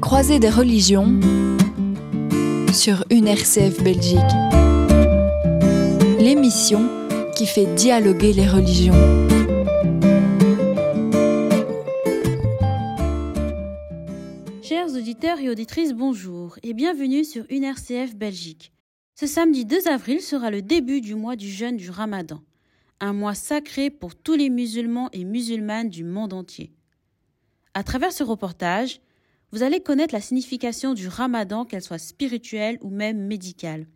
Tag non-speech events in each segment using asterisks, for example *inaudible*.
croisée des religions sur une RCF Belgique. L'émission qui fait dialoguer les religions. Chers auditeurs et auditrices, bonjour et bienvenue sur une RCF Belgique. Ce samedi 2 avril sera le début du mois du jeûne du Ramadan, un mois sacré pour tous les musulmans et musulmanes du monde entier. À travers ce reportage, vous allez connaître la signification du ramadan, qu'elle soit spirituelle ou même médicale.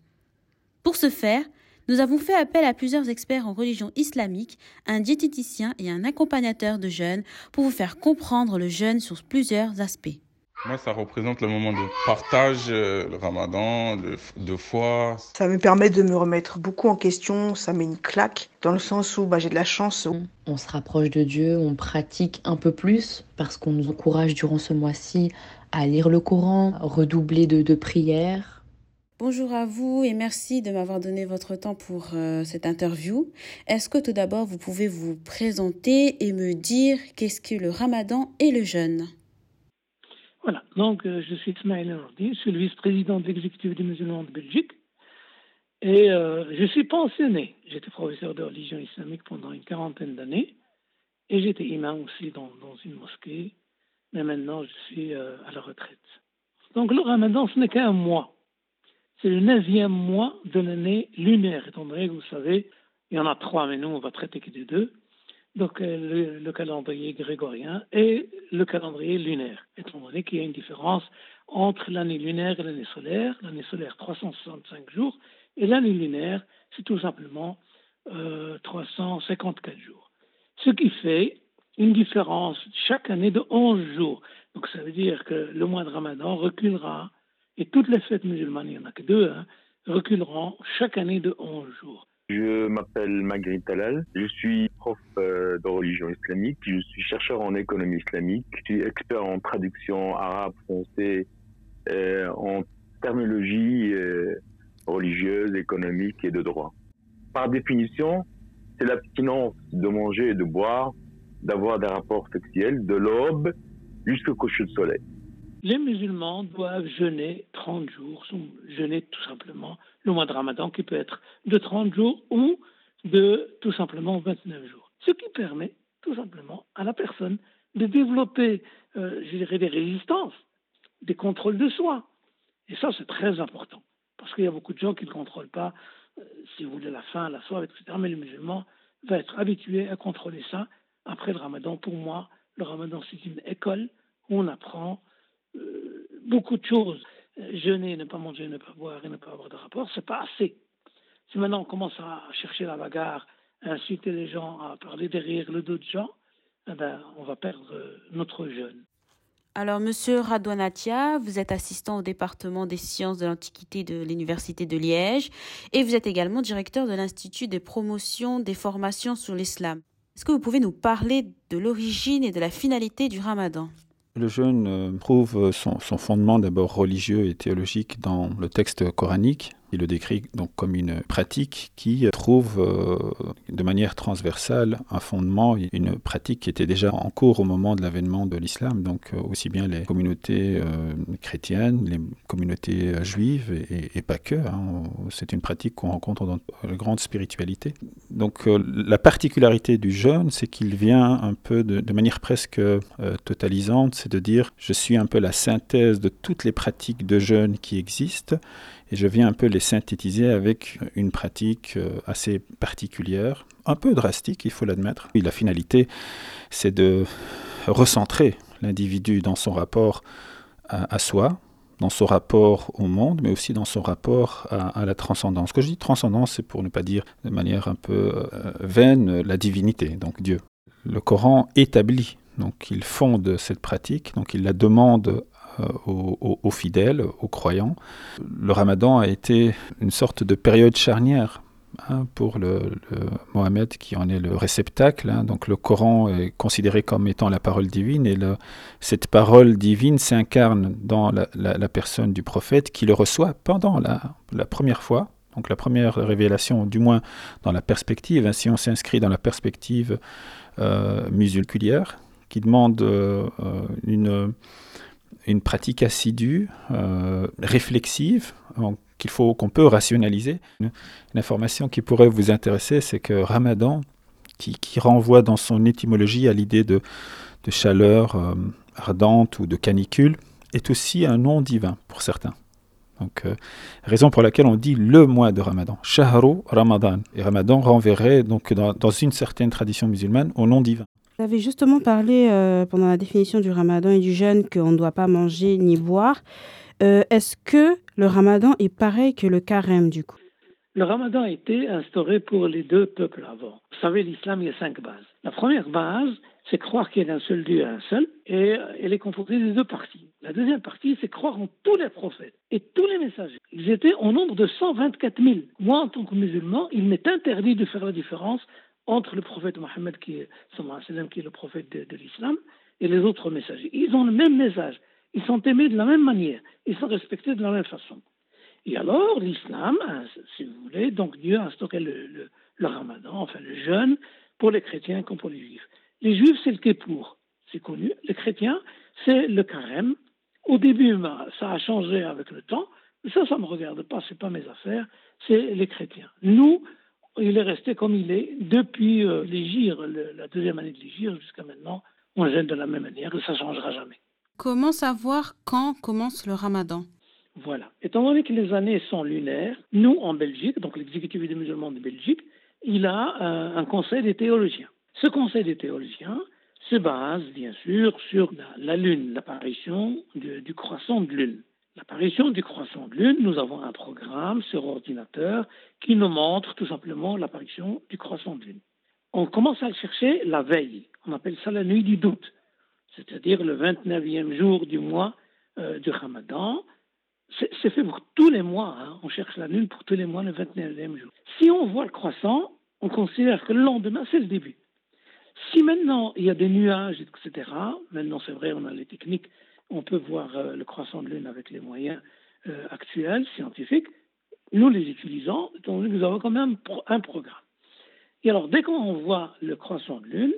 Pour ce faire, nous avons fait appel à plusieurs experts en religion islamique, un diététicien et un accompagnateur de jeûne pour vous faire comprendre le jeûne sur plusieurs aspects. Moi, ça représente le moment de partage, euh, le ramadan, de, de, foi. Ça me permet de me remettre beaucoup en question, ça met une claque, dans le sens où bah, j'ai de la chance. On se rapproche de Dieu, on pratique un peu plus, parce qu'on nous encourage durant ce mois-ci à lire le Coran, redoubler de, de prières. Bonjour à vous et merci de m'avoir donné votre temps pour euh, cette interview. Est-ce que tout d'abord vous pouvez vous présenter et me dire qu'est-ce que le ramadan et le jeûne? Voilà, donc euh, je suis Ismaël Elordi, je suis le vice-président de l'exécutif des musulmans de Belgique et euh, je suis pensionné. J'étais professeur de religion islamique pendant une quarantaine d'années et j'étais imam aussi dans, dans, une mosquée, mais maintenant je suis euh, à la retraite. Donc le ramadan, ce n'est qu'un mois. C'est le neuvième mois de l'année lunaire, étant donné que vous savez, il y en a trois, mais nous on va traiter que des deux donc euh, le, le, calendrier grégorien et le calendrier lunaire, étant donné qu'il y a une différence entre l'année lunaire et l'année solaire. L'année solaire, 365 jours, et l'année lunaire, c'est tout simplement euh, 354 jours. Ce qui fait une différence chaque année de 11 jours. Donc ça veut dire que le mois de Ramadan reculera, et toutes les fêtes musulmanes, il n'y en a que deux, hein, reculeront chaque année de 11 jours. Je m'appelle Magritte Talal, je suis prof euh, de religion islamique, je suis chercheur en économie islamique, je suis expert en traduction arabe, français, euh, en terminologie euh, religieuse, économique et de droit. Par définition, c'est l'abstinence de manger et de boire, d'avoir des rapports sexuels de l'aube jusqu'au coucher de soleil. Les musulmans doivent jeûner 30 jours, jeûner tout simplement le mois de Ramadan qui peut être de 30 jours ou de tout simplement 29 jours. Ce qui permet tout simplement à la personne de développer, euh, je dirais, des résistances, des contrôles de soi. Et ça, c'est très important. Parce qu'il y a beaucoup de gens qui ne contrôlent pas, euh, si vous voulez, la faim, la soif, etc. Mais le musulman va être habitué à contrôler ça après le ramadan. Pour moi, le ramadan, c'est une école où on apprend beaucoup de choses. Jeûner, ne pas manger, ne pas boire et ne pas avoir de rapport, c'est pas assez. Si maintenant on commence à chercher la bagarre, à inciter les gens à parler derrière le dos de gens, eh ben, on va perdre notre jeûne. Alors, Monsieur Radouanatia, vous êtes assistant au département des sciences de l'Antiquité de l'Université de Liège et vous êtes également directeur de l'Institut de promotion des formations sur l'islam. Est-ce que vous pouvez nous parler de l'origine et de la finalité du ramadan? Le jeûne trouve son, son fondement d'abord religieux et théologique dans le texte coranique, il le décrit donc comme une pratique qui trouve euh, de manière transversale un fondement, une pratique qui était déjà en cours au moment de l'avènement de l'islam, donc euh, aussi bien les communautés euh, chrétiennes, les communautés juives et, pas que. Hein, c'est une pratique qu'on rencontre dans la grande spiritualité. Donc la particularité du jeûne, c'est qu'il vient un peu de manière presque totalisante, c'est de dire je suis un peu la synthèse de toutes les pratiques de jeûne qui existent et je viens un peu les synthétiser avec une pratique euh, assez particulière, un peu drastique, il faut l'admettre. La finalité, c'est de recentrer l'individu dans son rapport à, soi, dans son rapport au monde, mais aussi dans son rapport à, la transcendance. Quand je dis transcendance, c'est pour ne pas dire de manière un peu euh, vaine la divinité, donc Dieu. Le Coran établit, donc il fonde cette pratique, donc il la demande euh, aux, fidèles, aux croyants. Le ramadan a été une sorte de période charnière hein, pour le, Mohammed qui en est le réceptacle. Hein. Donc le Coran est considéré comme étant la parole divine et cette parole divine s'incarne dans la, personne du prophète qui le reçoit pendant la, première fois. Donc la première révélation, du moins dans la perspective, hein, si on s'inscrit dans la perspective euh, qui demande euh, une une pratique assidue, réflexive, qu'il faut qu'on peut rationaliser. Une, information qui pourrait vous intéresser, c'est que Ramadan, qui, renvoie dans son étymologie à l'idée de, chaleur ardente ou de canicule, est aussi un nom divin pour certains. Donc, euh, raison pour laquelle on dit le mois de Ramadan, Shahru Ramadan. Et Ramadan renverrait donc dans, une certaine tradition musulmane au nom divin. Vous avez justement parlé euh, pendant la définition du Ramadan et du jeûne qu'on ne doit pas manger ni boire. Euh, est-ce que le Ramadan est pareil que le carême du coup? Le Ramadan a été instauré pour les deux peuples avant. Vous savez, l'islam, il y a cinq bases. La première base, c'est croire qu'il y a un seul Dieu, un seul, et elle est composée de deux parties. La deuxième partie, c'est croire en tous les prophètes et tous les messagers. Ils étaient au nombre de 124 000. Moi, en tant que musulman, il m'est interdit de faire la différence entre le prophète Mohammed, qui est, qui est le prophète de, l'islam, et les autres messagers. Ils ont le même message. Ils sont aimés de la même manière. Ils sont respectés de la même façon. Et alors, l'islam, hein, si vous voulez, donc Dieu a instauré le, le ramadan, enfin le jeûne, pour les chrétiens comme pour les juifs. Les juifs, c'est le Kippour, c'est connu. Les chrétiens, c'est le carême. Au début, ben, ça a changé avec le temps. Mais ça, ça ne me regarde pas, ce n'est pas mes affaires. C'est les chrétiens. Nous, il est resté comme il est depuis euh, la deuxième année de l'Égir jusqu'à maintenant. On gêne de la même manière et ça ne changera jamais. Comment savoir quand commence le ramadan? Voilà. Étant donné que les années sont lunaires, nous, en Belgique, donc l'exécutif des musulmans de Belgique, il a euh, un conseil des théologiens. Ce conseil des théologiens se base bien sûr sur la, lune, l'apparition du, croissant de lune. L'apparition du croissant de lune, nous avons un programme sur ordinateur qui nous montre tout simplement l'apparition du croissant de lune. On commence à le chercher la veille, on appelle ça la nuit du doute, c'est-à-dire le 29e jour du mois euh, du Ramadan. C'est fait pour tous les mois, hein. on cherche la lune pour tous les mois le 29e jour. Si on voit le croissant, on considère que le lendemain, c'est le début. Si maintenant il y a des nuages, etc., maintenant c'est vrai, on a les techniques, on peut voir euh, le croissant de lune avec les moyens euh, actuels, scientifiques, nous les utilisons, nous avons quand même un programme. Et alors, dès qu'on voit le croissant de lune,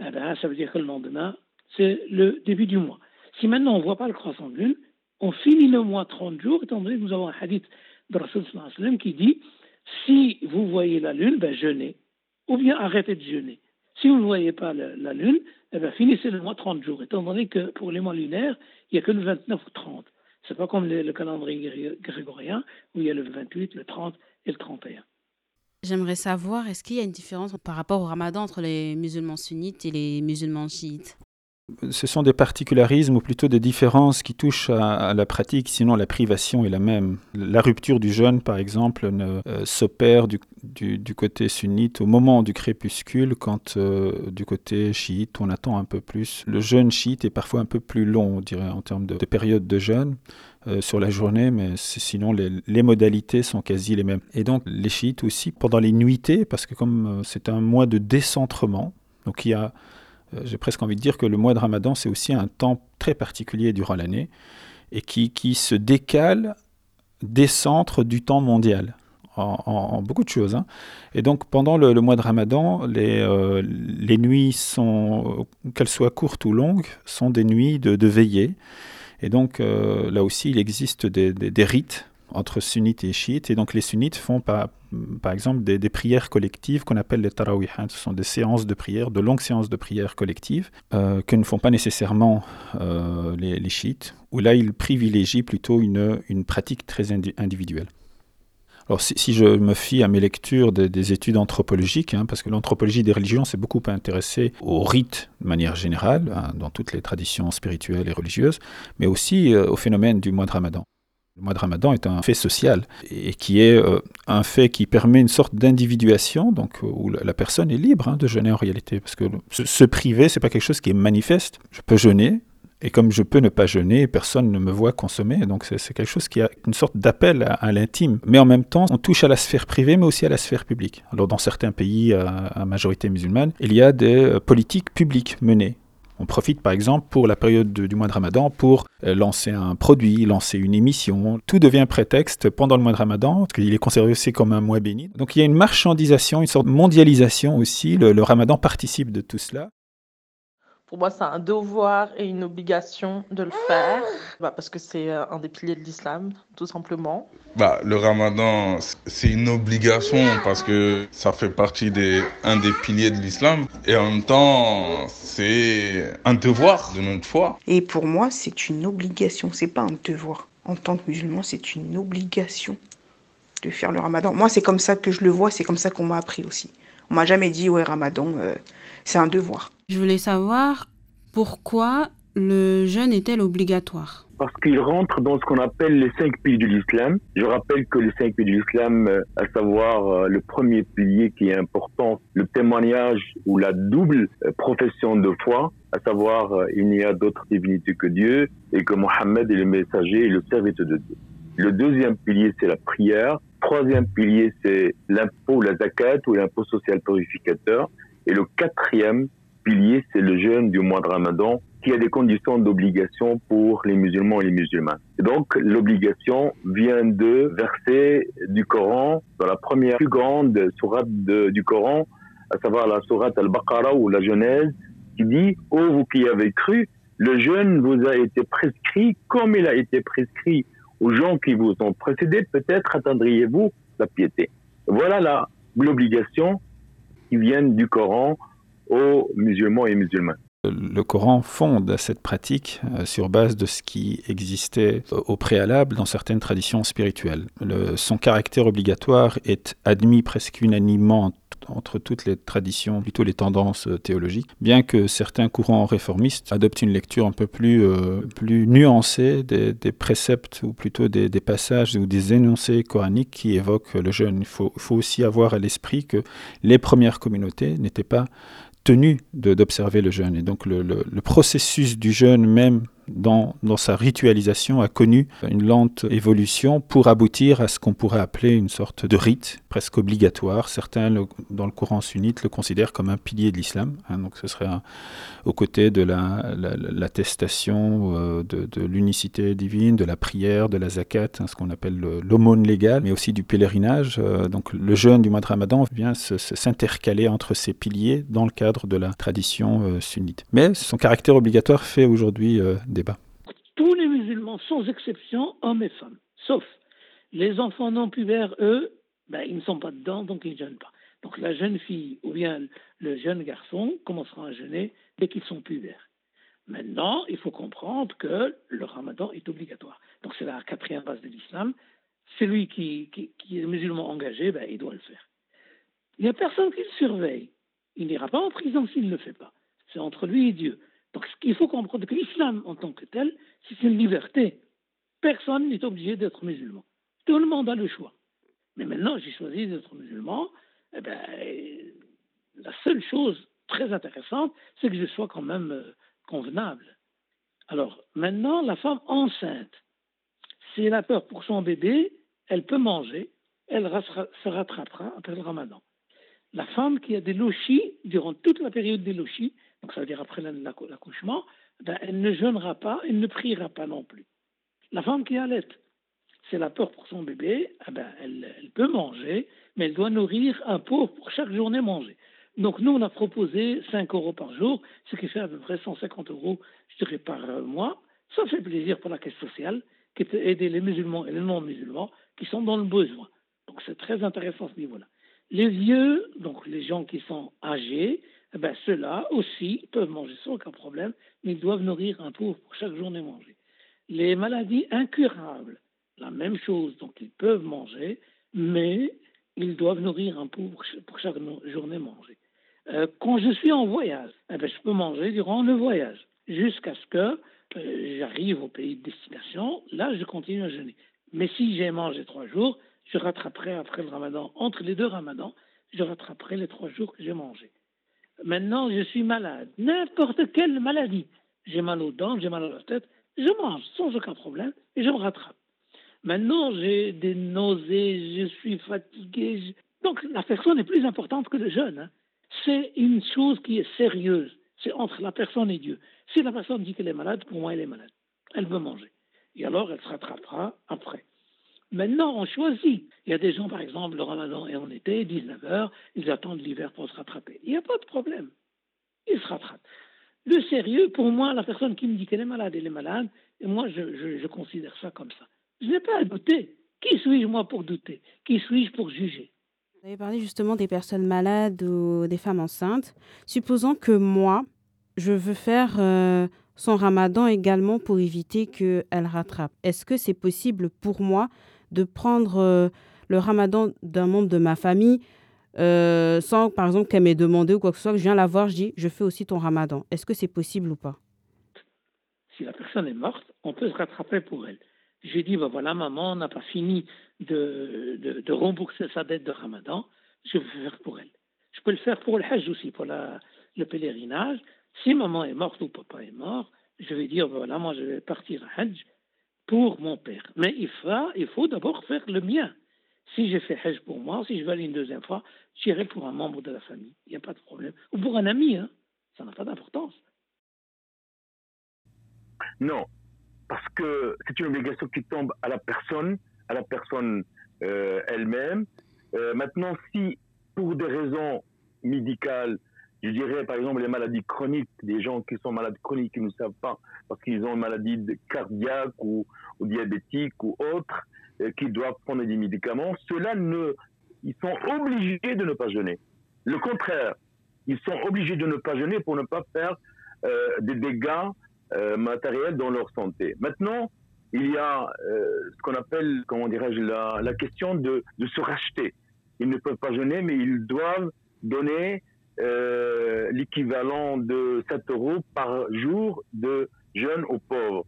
eh ben, ça veut dire que le lendemain, c'est le début du mois. Si maintenant on ne voit pas le croissant de lune, on finit le mois 30 jours, étant donné que nous avons un hadith de Rasul qui dit si vous voyez la lune, ben jeûnez, ou bien arrêtez de jeûner. Si vous ne voyez pas la, Lune, eh bien, finissez le mois 30 jours, étant donné que pour les mois lunaires, il n'y a que le 29 ou 30. Ce n'est pas comme le, calendrier grégorien, où il y a le 28, le 30 et le 31. J'aimerais savoir, est-ce qu'il y a une différence par rapport au ramadan entre les musulmans sunnites et les musulmans chiites? Ce sont des particularismes ou plutôt des différences qui touchent à, la pratique, sinon la privation est la même. La rupture du jeûne, par exemple, euh, s'opère du, côté sunnite au moment du crépuscule, quand euh, du côté chiite, on attend un peu plus. Le jeûne chiite est parfois un peu plus long, on dirait, en termes de, période de jeûne. Euh, sur la journée, mais sinon les, les, modalités sont quasi les mêmes. Et donc les chiites aussi, pendant les nuitées, parce que comme c'est un mois de décentrement, donc il y a j'ai presque envie de dire que le mois de Ramadan, c'est aussi un temps très particulier durant l'année et qui, qui se décale des centres du temps mondial. En, beaucoup de choses. Hein. Et donc pendant le, mois de Ramadan, les, euh, les nuits sont, qu'elles soient courtes ou longues, sont des nuits de, de veillée. Et donc euh, là aussi, il existe des, des rites entre sunnites et chiites. Et donc les sunnites font par, exemple des, prières collectives qu'on appelle les tarawih. Hein. Ce sont des séances de prière, de longues séances de prière collectives euh, que ne font pas nécessairement euh, les, chiites, où là ils privilégient plutôt une, une pratique très individuelle. Alors si, je me fie à mes lectures des, études anthropologiques, hein, parce que l'anthropologie des religions s'est beaucoup intéressée aux rites de manière générale, hein, dans toutes les traditions spirituelles et religieuses, mais aussi euh, au phénomène du mois de Ramadan. Le mois de Ramadan est un fait social et qui est euh, un fait qui permet une sorte d'individuation, donc euh, où la personne est libre hein, de jeûner en réalité, parce que se, priver, c'est pas quelque chose qui est manifeste. Je peux jeûner, et comme je peux ne pas jeûner, personne ne me voit consommer. Donc c'est quelque chose qui a une sorte d'appel à, l'intime. Mais en même temps, on touche à la sphère privée, mais aussi à la sphère publique. Alors dans certains pays à majorité musulmane, il y a des euh, politiques publiques menées on profite par exemple pour la période du mois de Ramadan pour euh, lancer un produit, lancer une émission. Tout devient prétexte pendant le mois de Ramadan, parce qu'il est conservé aussi comme un mois béni. Donc il y a une marchandisation, une sorte de mondialisation aussi. Le, Ramadan participe de tout cela. Pour moi, c'est un devoir et une obligation de le faire, bah, parce que c'est euh, un des piliers de l'islam, tout simplement. Bah, le ramadan, c'est une obligation parce que ça fait partie des un des piliers de l'islam et en même temps, c'est un devoir de notre foi. Et pour moi, c'est une obligation, c'est pas un devoir. En tant que musulman, c'est une obligation de faire le ramadan. Moi, c'est comme ça que je le vois, c'est comme ça qu'on m'a appris aussi. On m'a jamais dit, ouais, ramadan, euh, c'est un devoir. Je voulais savoir pourquoi le jeûne est-elle obligatoire? Parce qu'il rentre dans ce qu'on appelle les cinq piliers de l'islam. Je rappelle que les cinq piliers de l'islam, euh, à savoir euh, le premier pilier qui est important, le témoignage ou la double profession de foi, à savoir il n'y a d'autre divinité que Dieu et que Mohammed est le messager et le serviteur de Dieu. Le deuxième pilier, c'est la prière. Troisième pilier, c'est l'impôt, la zakat ou l'impôt social purificateur. Et le quatrième pilier, c'est le jeûne du mois de Ramadan qui a des conditions d'obligation pour les musulmans et les musulmanes. Donc, l'obligation vient de verser du Coran dans la première plus grande sourate du Coran, à savoir la sourate al-Baqarah ou la Genèse, qui dit « Ô vous qui avez cru, le jeûne vous a été prescrit comme il a été prescrit aux gens qui vous ont précédé, peut-être atteindriez-vous la piété. Voilà l'obligation qui vient du Coran aux musulmans et musulmanes. Le Coran fonde cette pratique euh, sur base de ce qui existait au préalable dans certaines traditions spirituelles. son caractère obligatoire est admis presque unanimement entre toutes les traditions, plutôt les tendances euh, théologiques, bien que certains courants réformistes adoptent une lecture un peu plus, euh, plus nuancée des, préceptes, ou plutôt des, passages ou des énoncés coraniques qui évoquent le jeûne. Il faut, faut aussi avoir à l'esprit que les premières communautés n'étaient pas tenues d'observer le jeûne. Et donc le, le processus du jeûne même dans, sa ritualisation, a connu une lente évolution pour aboutir à ce qu'on pourrait appeler une sorte de rite presque obligatoire. Certains, dans le courant sunnite, le considèrent comme un pilier de l'islam. Hein. donc ce serait aux côtés de l'attestation la, euh, de, l'unicité divine, de la prière, de la zakat, hein, ce qu'on appelle l'aumône légale, mais aussi du pèlerinage. Euh, donc le jeûne du mois de Ramadan vient s'intercaler entre ces piliers dans le cadre de la tradition euh, sunnite. Mais son caractère obligatoire fait aujourd'hui tous les musulmans, sans exception, hommes et femmes, sauf les enfants non pubères, eux, ben, ils ne sont pas dedans, donc ils ne jeûnent pas. Donc la jeune fille ou bien le jeune garçon commencera à jeûner dès qu'ils sont pubères. Maintenant, il faut comprendre que le ramadan est obligatoire. Donc c'est la quatrième base de l'islam. Celui qui, qui, est musulman engagé, ben, il doit le faire. Il n'y a personne qui le surveille. Il n'ira pas en prison s'il ne le fait pas. C'est entre lui et Dieu. Donc, ce qu'il faut comprendre, que l'islam en tant que tel, c'est une liberté. Personne n'est obligé d'être musulman. Tout le monde a le choix. Mais maintenant, j'ai choisi d'être musulman. Eh ben, la seule chose très intéressante, c'est que je sois quand même euh, convenable. Alors, maintenant, la femme enceinte, si elle a peur pour son bébé, elle peut manger, elle se rattrapera après le ramadan. La femme qui a des lochis, durant toute la période des lochis, donc ça veut dire après l'accouchement, ben, elle ne jeûnera pas, elle ne priera pas non plus. La femme qui allait, c'est la peur pour son bébé, eh ben, elle, peut manger, mais elle doit nourrir un pauvre pour chaque journée manger. Donc nous, on a proposé 5 euros par jour, ce qui fait à peu près 150 euros, je dirais, par mois. Ça fait plaisir pour la caisse sociale, qui peut aider les musulmans et les non-musulmans qui sont dans le besoin. Donc c'est très intéressant ce niveau-là. Les vieux, donc les gens qui sont âgés, ben, ceux-là aussi peuvent manger sans aucun problème, mais ils doivent nourrir un pauvre pour chaque journée manger. Les maladies incurables, la même chose, donc ils peuvent manger, mais ils doivent nourrir un pauvre pour chaque journée manger. Euh, quand je suis en voyage, eh ben, je peux manger durant le voyage, jusqu'à ce que euh, j'arrive au pays de destination, là je continue à jeûner. Mais si j'ai mangé trois jours, je rattraperai après le ramadan, entre les deux ramadans, je rattraperai les trois jours que j'ai mangés. Maintenant, je suis malade. N'importe quelle maladie. J'ai mal aux dents, j'ai mal à la tête. Je mange sans aucun problème et je me rattrape. Maintenant, j'ai des nausées, je suis fatigué. Donc, la personne est plus importante que le jeûne. Hein. C'est une chose qui est sérieuse. C'est entre la personne et Dieu. Si la personne dit qu'elle est malade, pour moi, elle est malade. Elle veut manger. Et alors, elle se rattrapera après. Maintenant, on choisit. Il y a des gens, par exemple, le ramadan est en été, 19h, ils attendent l'hiver pour se rattraper. Il n'y a pas de problème. Ils se rattrapent. Le sérieux, pour moi, la personne qui me dit qu'elle est malade, elle est malade, et moi, je, considère ça comme ça. Je n'ai pas à douter. Qui suis-je, moi, pour douter? Qui suis-je pour juger? Vous avez parlé justement des personnes malades ou des femmes enceintes. Supposons que moi, je veux faire euh, son ramadan également pour éviter qu'elle rattrape. Est-ce que c'est possible pour moi de prendre euh, le ramadan d'un membre de ma famille euh, sans, par exemple, qu'elle m'ait demandé ou quoi que ce soit, que je viens la voir, je dis, je fais aussi ton ramadan. Est-ce que c'est possible ou pas? Si la personne est morte, on peut se rattraper pour elle. J'ai dit, ben voilà, maman n'a pas fini de, de, rembourser sa dette de ramadan, je vais faire pour elle. Je peux le faire pour le hajj aussi, pour la, le pèlerinage. Si maman est morte ou papa est mort, je vais dire, ben voilà, moi je vais partir à hajj pour mon père. Mais il faut, d'abord faire le mien. Si j'ai fait Hajj pour moi, si je vais aller une deuxième fois, j'irai pour un membre de la famille. Il n'y a pas de problème. Ou pour un ami, hein. ça n'a pas d'importance. Non, parce que c'est une obligation qui tombe à la personne, à la personne euh, elle-même. Euh, maintenant, si pour des raisons médicales, je dirais par exemple les maladies chroniques, des gens qui sont malades chroniques qui ne savent pas parce qu'ils ont une maladie cardiaque ou, diabétique ou autre, euh, qui doivent prendre des médicaments, ceux-là ne, ils sont obligés de ne pas jeûner. Le contraire, ils sont obligés de ne pas jeûner pour ne pas faire euh, des dégâts euh, matériels dans leur santé. Maintenant, il y a ce qu'on appelle, comment dirais-je, la, question de, se racheter. Ils ne peuvent pas jeûner, mais ils doivent donner euh, l'équivalent de 7 euros par jour de jeûne aux pauvres.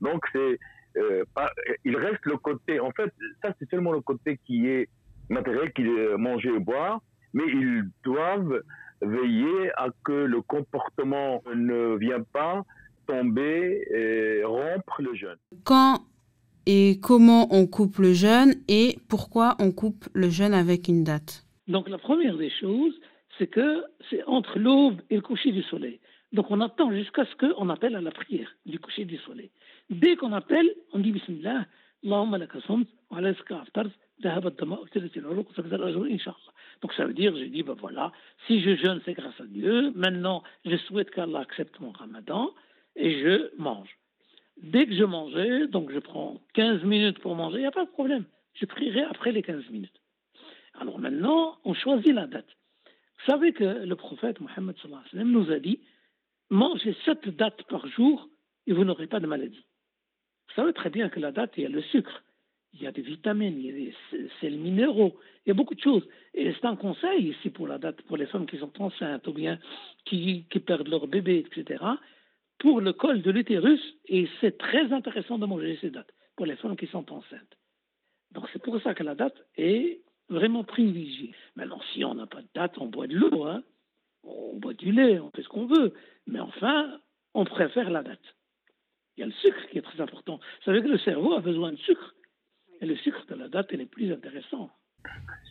Donc, c'est euh, pas, il reste le côté, en fait, ça c'est seulement le côté qui est matériel, qui est manger et boire, mais ils doivent veiller à que le comportement ne vienne pas tomber et rompre le jeûne. Quand et comment on coupe le jeûne et pourquoi on coupe le jeûne avec une date? Donc la première des choses, c'est que c'est entre l'aube et le coucher du soleil. Donc on attend jusqu'à ce qu'on appelle à la prière du coucher du soleil. Dès qu'on appelle, on dit Bismillah, Allahumma laka samt, wa alayka aftart, dhahabat dama, Donc ça veut dire, je dis, ben voilà, si je jeûne, c'est grâce à Dieu. Maintenant, je souhaite qu'Allah accepte mon ramadan et je mange. Dès que je mangeais, donc je prends 15 minutes pour manger, il n'y a pas de problème. Je prierai après les 15 minutes. Alors maintenant, on choisit la date. Vous savez que le prophète Mohammed nous a dit mangez sept dates par jour et vous n'aurez pas de maladie. Vous savez très bien que la date, il y a le sucre, il y a des vitamines, il y a des sels minéraux, il y a beaucoup de choses. Et c'est un conseil ici pour la date, pour les femmes qui sont enceintes ou bien qui, qui perdent leur bébé, etc. Pour le col de l'utérus, et c'est très intéressant de manger ces dates pour les femmes qui sont enceintes. Donc c'est pour ça que la date est vraiment privilégiée. Maintenant, si on n'a pas de date, on boit de l'eau, hein. on boit du lait, on fait ce qu'on veut. Mais enfin, on préfère la date. Il y a le sucre qui est très important. Vous savez que le cerveau a besoin de sucre. Et le sucre de la date, est plus intéressant.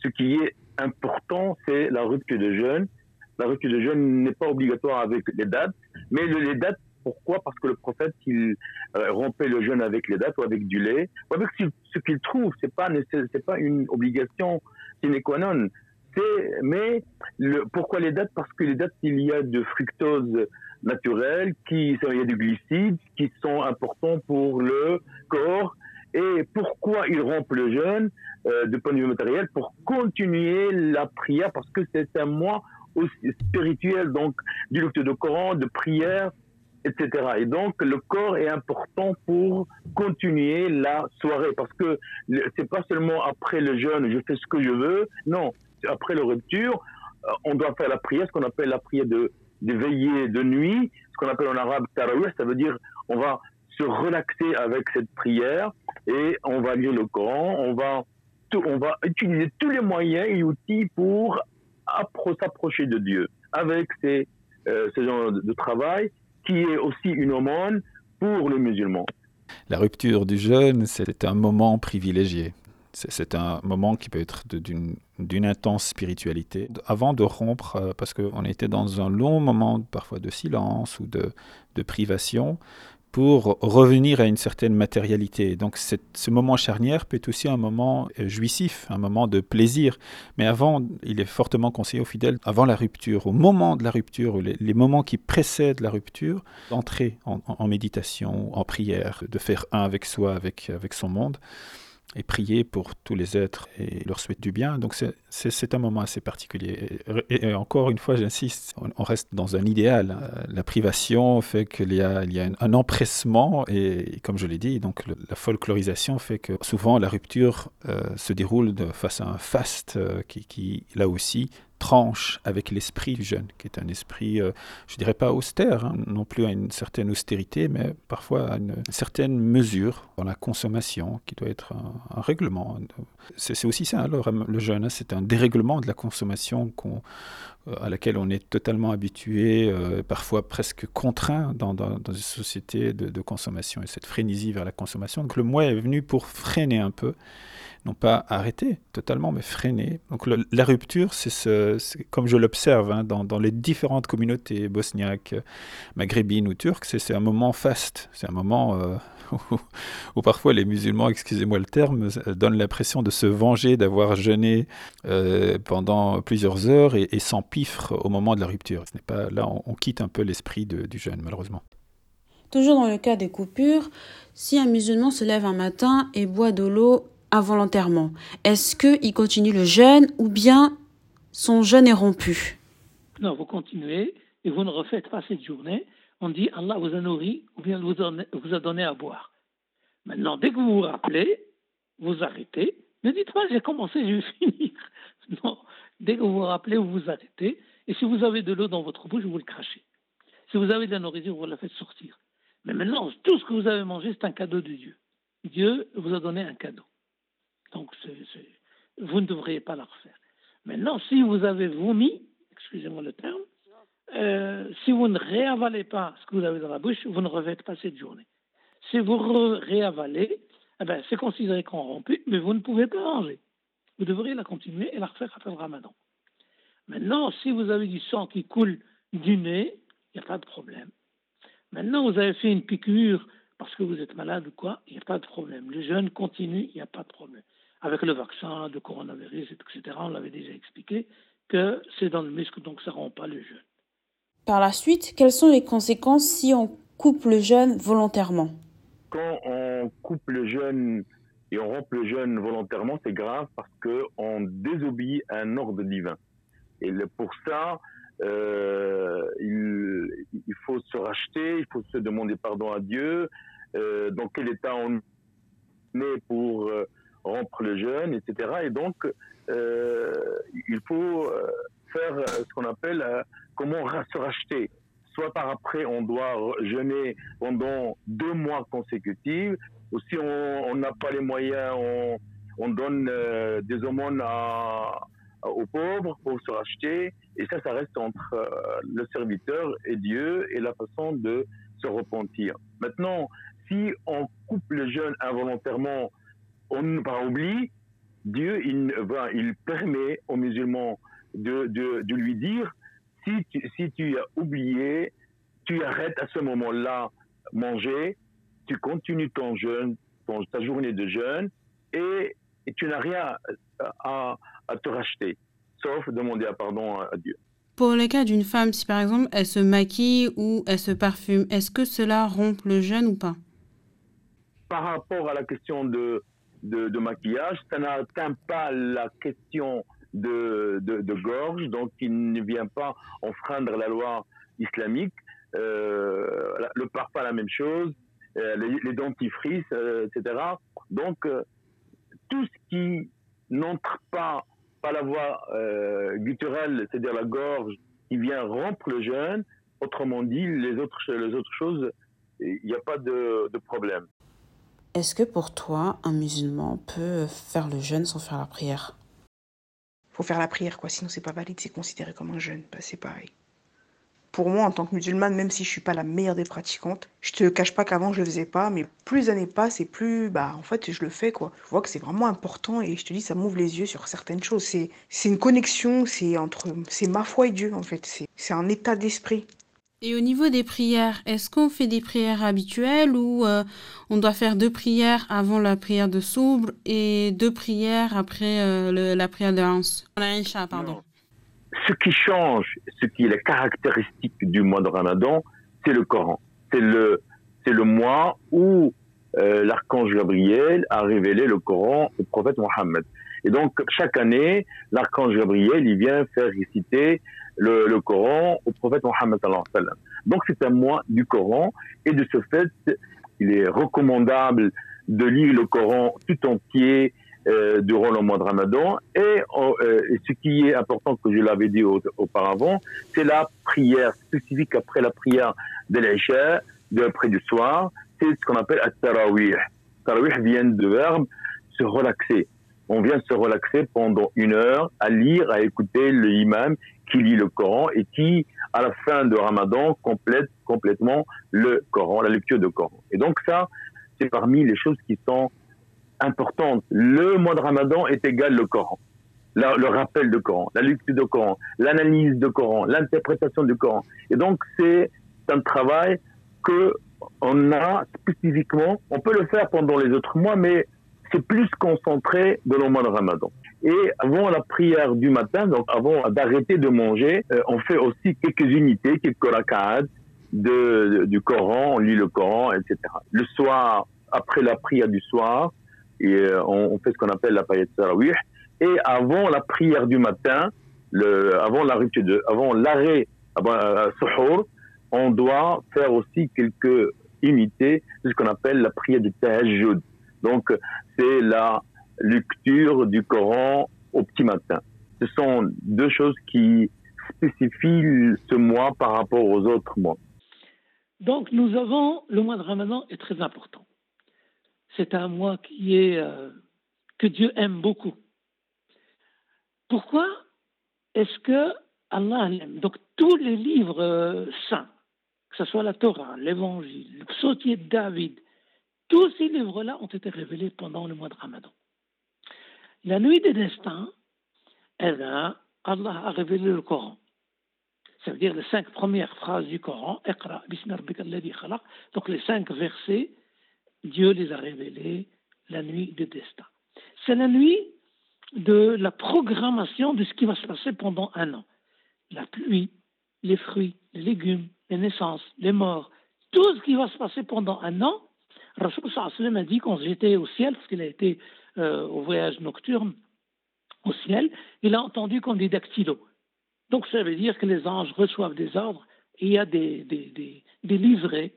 Ce qui est important, c'est la rupture de jeûne. La rupture de jeûne n'est pas obligatoire avec les dates, mais les dates, pourquoi? Parce que le prophète, il euh, rompait le jeûne avec les dates ou avec du lait, ou avec ce qu'il trouve. C'est pas c'est pas une obligation sine qua non. Mais pourquoi les dates? Parce que les dates, il y a de fructose naturels, qui, il y a des glucides qui sont importants pour le corps. Et pourquoi ils rompent le jeûne euh, de point de vue matériel? Pour continuer la prière, parce que c'est un mois spirituel, donc du lecture de Coran, de prière, etc. Et donc le corps est important pour continuer la soirée, parce que c'est pas seulement après le jeûne, je fais ce que je veux. Non, après la rupture, euh, on doit faire la prière, ce qu'on appelle la prière de des veillées de nuit, ce qu'on appelle en arabe tarawih, ça veut dire on va se relaxer avec cette prière et on va lire le Coran, on va, on va utiliser tous les moyens et outils pour s'approcher de Dieu avec ces, euh, ce genre de, de travail qui est aussi une aumône pour le musulman. La rupture du jeûne, c'est un moment privilégié. C'est un moment qui peut être d'une intense spiritualité. Avant de rompre, euh, parce qu'on était dans un long moment parfois de silence ou de, de privation, pour revenir à une certaine matérialité. Donc ce moment charnière peut être aussi un moment euh, jouissif, un moment de plaisir. Mais avant, il est fortement conseillé aux fidèles, avant la rupture, au moment de la rupture, les, moments qui précèdent la rupture, d'entrer en, en, méditation, en prière, de faire un avec soi, avec, avec son monde et prier pour tous les êtres et leur souhaiter du bien. Donc c'est un moment assez particulier. Et, encore une fois, j'insiste, on, reste dans un idéal. La privation fait qu'il y a, il y a un, empressement et, comme je l'ai dit, donc la folklorisation fait que souvent la rupture euh, se déroule face à un faste euh, qui, qui, là aussi, tranche avec l'esprit du jeune, qui est un esprit, euh, je dirais pas austère, hein, non plus à une certaine austérité, mais parfois à une, certaine mesure dans la consommation, qui doit être un, règlement. C'est aussi ça, alors, le jeûne, hein, c'est un dérèglement de la consommation euh, à laquelle on est totalement habitué, euh, parfois presque contraint dans, une société de, de, consommation, et cette frénésie vers la consommation. Donc le mois est venu pour freiner un peu non pas arrêter totalement, mais freiner. Donc la rupture, c'est ce, comme je l'observe hein, dans, les différentes communautés bosniaques, maghrébines ou turques, c'est un moment faste, c'est un moment euh, *laughs* où, parfois les musulmans, excusez-moi le terme, euh, donnent l'impression de se venger d'avoir jeûné euh, pendant plusieurs heures et, et au moment de la rupture. Ce n'est pas là, on, quitte un peu l'esprit du jeûne, malheureusement. Toujours dans le cas des coupures, si un musulman se lève un matin et boit de l'eau involontairement Est-ce qu'il continue le jeûne ou bien son jeûne est rompu? Non, vous continuez et vous ne refaites pas cette journée. On dit Allah vous a nourri ou bien vous, a donné à boire. Maintenant, dès que vous vous rappelez, vous arrêtez. Ne dites pas j'ai commencé, je vais *laughs* finir. Non, dès que vous vous rappelez, vous vous arrêtez. Et si vous avez de l'eau dans votre bouche, vous le crachez. Si vous avez de la nourriture, vous la faites sortir. Mais maintenant, tout ce que vous avez mangé, c'est un cadeau de Dieu. Dieu vous a donné un cadeau. Donc, vous ne devriez pas la refaire. Maintenant, si vous avez vomi, excusez-moi le terme, euh, si vous ne réavalez pas ce que vous avez dans la bouche, vous ne refaites pas cette journée. Si vous réavalez, eh ben, c'est considéré qu'on rompu, mais vous ne pouvez pas manger. Vous devriez la continuer et la refaire après le ramadan. Maintenant, si vous avez du sang qui coule du nez, il n'y a pas de problème. Maintenant, vous avez fait une piqûre parce que vous êtes malade ou quoi, il n'y a pas de problème. Le jeûne continue, il n'y a pas de problème avec le vaccin de coronavirus, etc., on l'avait déjà expliqué, que c'est dans le muscle, donc ça ne rend pas le jeûne. Par la suite, quelles sont les conséquences si on coupe le jeûne volontairement? Quand on coupe le jeûne et on rompt le jeûne volontairement, c'est grave parce qu'on désobéit à un ordre divin. Et pour ça, euh, il, il, faut se racheter, il faut se demander pardon à Dieu. Euh, dans quel état on est pour euh, rompre le jeûne, etc. Et donc, euh, il faut euh, faire euh, ce qu'on appelle comment se racheter. Soit par après, on doit jeûner pendant deux mois consécutifs, ou si on n'a pas les moyens, on, on donne des aumônes aux pauvres pour se racheter. Et ça, ça reste entre le serviteur et Dieu et la façon de se repentir. Maintenant, si on coupe le jeûne involontairement on pas oublie, Dieu, il, il permet aux musulmans de, de, lui dire, si tu, si tu as oublié, tu arrêtes à ce moment-là manger, tu continues ton jeûne, ton, ta journée de jeûne, et, tu n'as rien à, à, te racheter, sauf demander pardon à Dieu. Pour le cas d'une femme, si par exemple elle se maquille ou elle se parfume, est-ce que cela rompt le jeûne ou pas? Par rapport à la question de de, maquillage, ça n'atteint pas la question de, de, gorge, donc il ne vient pas enfreindre la loi islamique. Euh, le parfum, la même chose, euh, les, dentifrices, euh, etc. Donc, tout ce qui n'entre pas par la voie gutturale, c'est-à-dire la gorge, qui vient rompre le jeûne, autrement dit, les autres, les autres choses, il n'y a pas de, de problème. Est-ce que pour toi, un musulman peut faire le jeûne sans faire la prière? Faut faire la prière, quoi. Sinon, c'est pas valide. C'est considéré comme un jeûne. Bah, c'est pareil. Pour moi, en tant que musulmane, même si je suis pas la meilleure des pratiquantes, je te cache pas qu'avant je le faisais pas, mais plus les années passent et plus, bah, en fait, je le fais, quoi. Je vois que c'est vraiment important et je te dis, ça m'ouvre les yeux sur certaines choses. C'est, c'est une connexion, c'est entre, c'est ma foi et Dieu, en fait. C'est, c'est un état d'esprit. Et au niveau des prières, est-ce qu'on fait des prières habituelles ou euh, on doit faire deux prières avant la prière de Soubre et deux prières après euh, la prière de Hans? Pardon. Ce qui change, ce qui est la caractéristique du mois de Ramadan, c'est le Coran. C'est le, c'est le mois où euh, l'archange Gabriel a révélé le Coran au prophète Mohammed. Et donc, chaque année, l'archange Gabriel, il vient faire réciter le, Coran au prophète Mohammed. Donc, c'est un mois du Coran. Et de ce fait, il est recommandable de lire le Coran tout entier euh, durant le mois de Ramadan. Et, euh, ce qui est important, que je l'avais dit auparavant, c'est la prière spécifique après la prière de l'Isha, de après du soir. C'est ce qu'on appelle at-tarawih. Tarawih vient du verbe se relaxer on vient se relaxer pendant une heure à lire, à écouter le imam qui lit le Coran et qui, à la fin de Ramadan, complète complètement le Coran, la lecture du Coran. Et donc ça, c'est parmi les choses qui sont importantes. Le mois de Ramadan est égal au Coran. le rappel du Coran, la lecture du Coran, l'analyse du Coran, l'interprétation du Coran. Et donc c'est un travail que on a spécifiquement, on peut le faire pendant les autres mois, mais c'est plus concentré dans le mois de Ramadan. Et avant la prière du matin, donc avant d'arrêter de manger, euh, on fait aussi quelques unités, quelques rak'at de, du Coran, on lit le Coran, etc. Le soir, après la prière du soir, et, euh, on, fait ce qu'on appelle la prière de Sarawih. Et avant la prière du matin, le, avant l'arrêt de, avant l'arrêt, avant euh, on doit faire aussi quelques unités, ce qu'on appelle la prière du tahajjud. Donc, c'est la lecture du Coran au petit matin. Ce sont deux choses qui spécifient ce mois par rapport aux autres mois. Donc, nous avons le mois de Ramadan est très important. C'est un mois qui est euh, que Dieu aime beaucoup. Pourquoi est-ce que Allah aime Donc, tous les livres euh, saints, que ce soit la Torah, l'Évangile, le psautier de David, tous ces livres-là ont été révélés pendant le mois de Ramadan. La nuit des destins, eh Allah a révélé le Coran. Ça veut dire les cinq premières phrases du Coran, donc les cinq versets, Dieu les a révélés la nuit des destins. C'est la nuit de la programmation de ce qui va se passer pendant un an. La pluie, les fruits, les légumes, les naissances, les morts, tout ce qui va se passer pendant un an, Rasoul sallam a dit quand j'étais au ciel, parce qu'il a été euh, au voyage nocturne au ciel, il a entendu qu'on dit dactylo. Donc ça veut dire que les anges reçoivent des ordres il y a des, des, des, livrets,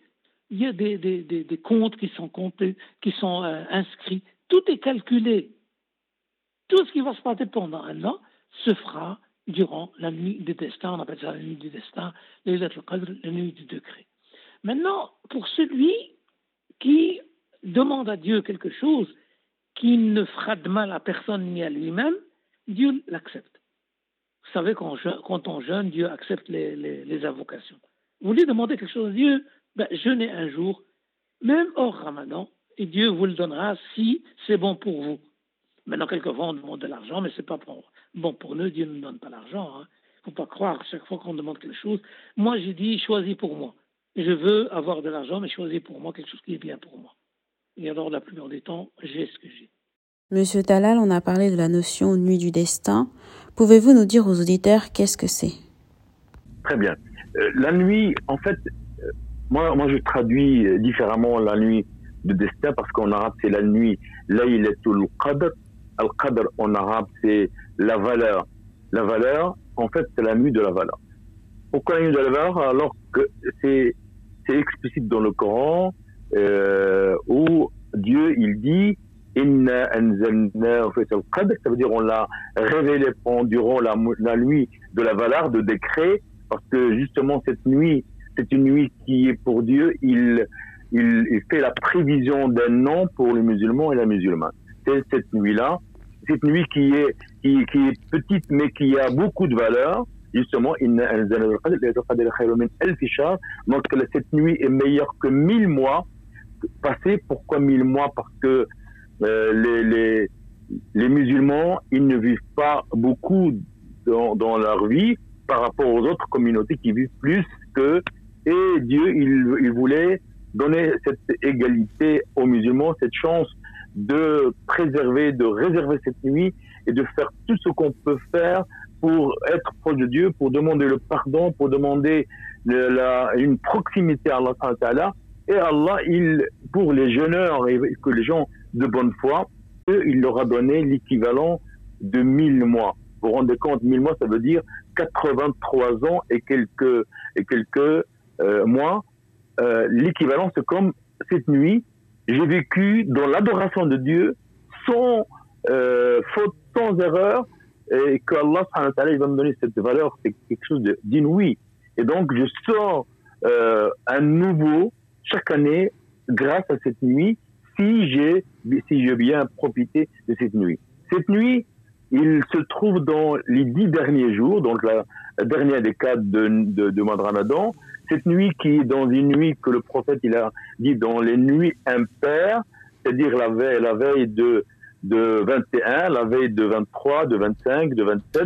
il y a des, des, comptes qui sont comptés, qui sont euh, inscrits. Tout est calculé. Tout ce qui va se passer pendant un an se fera durant la nuit des destins, on appelle ça la nuit du destin, la nuit du degré. Maintenant, pour celui qui demande à Dieu quelque chose qui ne fera de mal à personne ni à lui-même, Dieu l'accepte. Vous savez, quand, on jeûne, Dieu accepte les, les, invocations. Vous lui demandez quelque chose à Dieu, ben, jeûnez un jour, même hors ramadan, et Dieu vous le donnera si c'est bon pour vous. Maintenant, quelquefois, on demande de l'argent, mais ce n'est pas bon pour nous. Dieu ne nous donne pas l'argent. Il hein. ne faut pas croire chaque fois qu'on demande quelque chose. Moi, j'ai dit, choisis pour moi je veux avoir de l'argent, mais choisir pour moi quelque chose qui est bien pour moi. Et alors, la plupart des temps, j'ai ce que j'ai. Monsieur Talal, on a parlé de la notion nuit du destin. Pouvez-vous nous dire aux auditeurs qu'est-ce que c'est? Très bien. Euh, la nuit, en fait, euh, moi, moi, je traduis euh, différemment la nuit du destin parce qu'en arabe, c'est la nuit Laylatul Qadr. Al-Qadr en arabe, c'est la valeur. La valeur, en fait, c'est la nuit de la valeur. Pourquoi la valeur Alors que c'est explicite dans le Coran euh, où Dieu il dit ça veut dire on l'a révélé durant la, la nuit de la valeur de décret parce que justement cette nuit c'est une nuit qui est pour Dieu il, il, il fait la prévision d'un nom pour les musulmans et la musulmane c'est cette nuit là cette nuit qui est qui, qui est petite mais qui a beaucoup de valeur justement, donc cette nuit est meilleure que mille mois passés. Pourquoi mille mois? Parce que euh, les, les, les, musulmans, ils ne vivent pas beaucoup dans, dans, leur vie par rapport aux autres communautés qui vivent plus que Et Dieu, il, il voulait donner cette égalité aux musulmans, cette chance de préserver, de réserver cette nuit et de faire tout ce qu'on peut faire pour être proche de Dieu, pour demander le pardon, pour demander une proximité à Allah. Et Allah, il, pour les jeûneurs et que les gens de bonne foi, il leur a donné l'équivalent de 1000 mois. Vous vous rendez compte, 1000 mois, ça veut dire 83 ans et quelques, et quelques euh, mois. Euh, l'équivalent, c'est comme cette nuit, j'ai vécu dans l'adoration de Dieu sans euh, faute, sans erreur, et que Allah il va me donner cette valeur, c'est quelque chose d'inouï. Et donc, je sors euh, un nouveau chaque année grâce à cette nuit, si j'ai si bien profité de cette nuit. Cette nuit, il se trouve dans les dix derniers jours, donc la, dernière décade de, de, de de Ramadan. Cette nuit qui est dans une nuit que le prophète il a dit dans les nuits impaires, c'est-à-dire la veille, la veille de, de 21, la veille de 23, de 25, de 27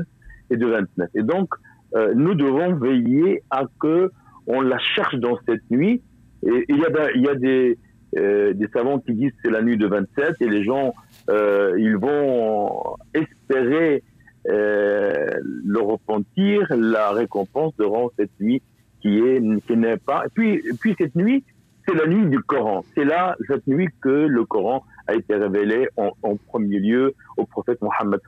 et de 29. Et donc, euh, nous devons veiller à que on la cherche dans cette nuit. Et il y y a des, euh, des savants qui disent c'est la nuit de 27 et les gens euh, ils vont espérer euh, le repentir, la récompense durant cette nuit qui est qui n'est pas. Puis, puis cette nuit, c'est la nuit du Coran. C'est là cette nuit que le Coran a été révélé en, premier lieu au prophète Mohammed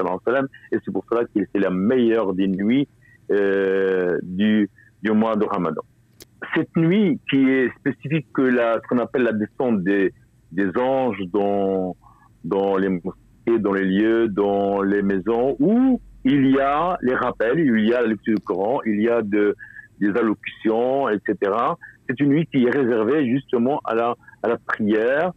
et c'est pour cela qu'il c'est la meilleure des nuits euh, du, du mois de Ramadan. Cette nuit qui est spécifique que la, ce qu'on appelle la descente des, des anges dans, dans les mosquées, dans les lieux, dans les maisons, où il y a les rappels, il y a la lecture du Coran, il y a de, des allocutions, etc. C'est une nuit qui est réservée justement à la, prière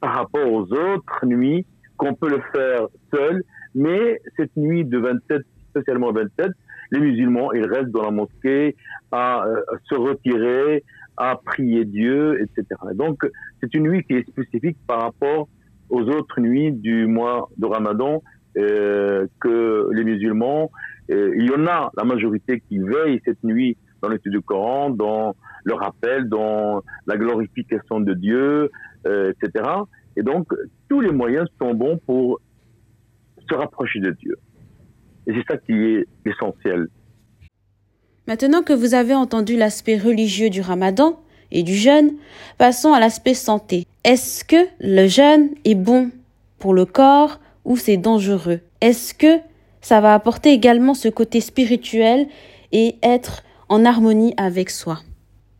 par rapport aux autres nuits qu'on peut le faire seul, mais cette nuit de 27, spécialement 27, les musulmans, ils restent dans la mosquée à, euh, se retirer, à prier Dieu, etc. Donc, c'est une nuit qui est spécifique par rapport aux autres nuits du mois de Ramadan euh, que les musulmans, euh, il y en a la majorité qui veillent cette nuit dans l'étude du Coran, dans le rappel, dans la glorification de Dieu, euh, etc. Et donc, tous les moyens sont bons pour se rapprocher de Dieu. Et c'est ça qui est essentiel. Maintenant que vous avez entendu l'aspect religieux du ramadan et du jeûne, passons à l'aspect santé. Est-ce que le jeûne est bon pour le corps ou c'est dangereux? Est-ce que ça va apporter également ce côté spirituel et être en harmonie avec soi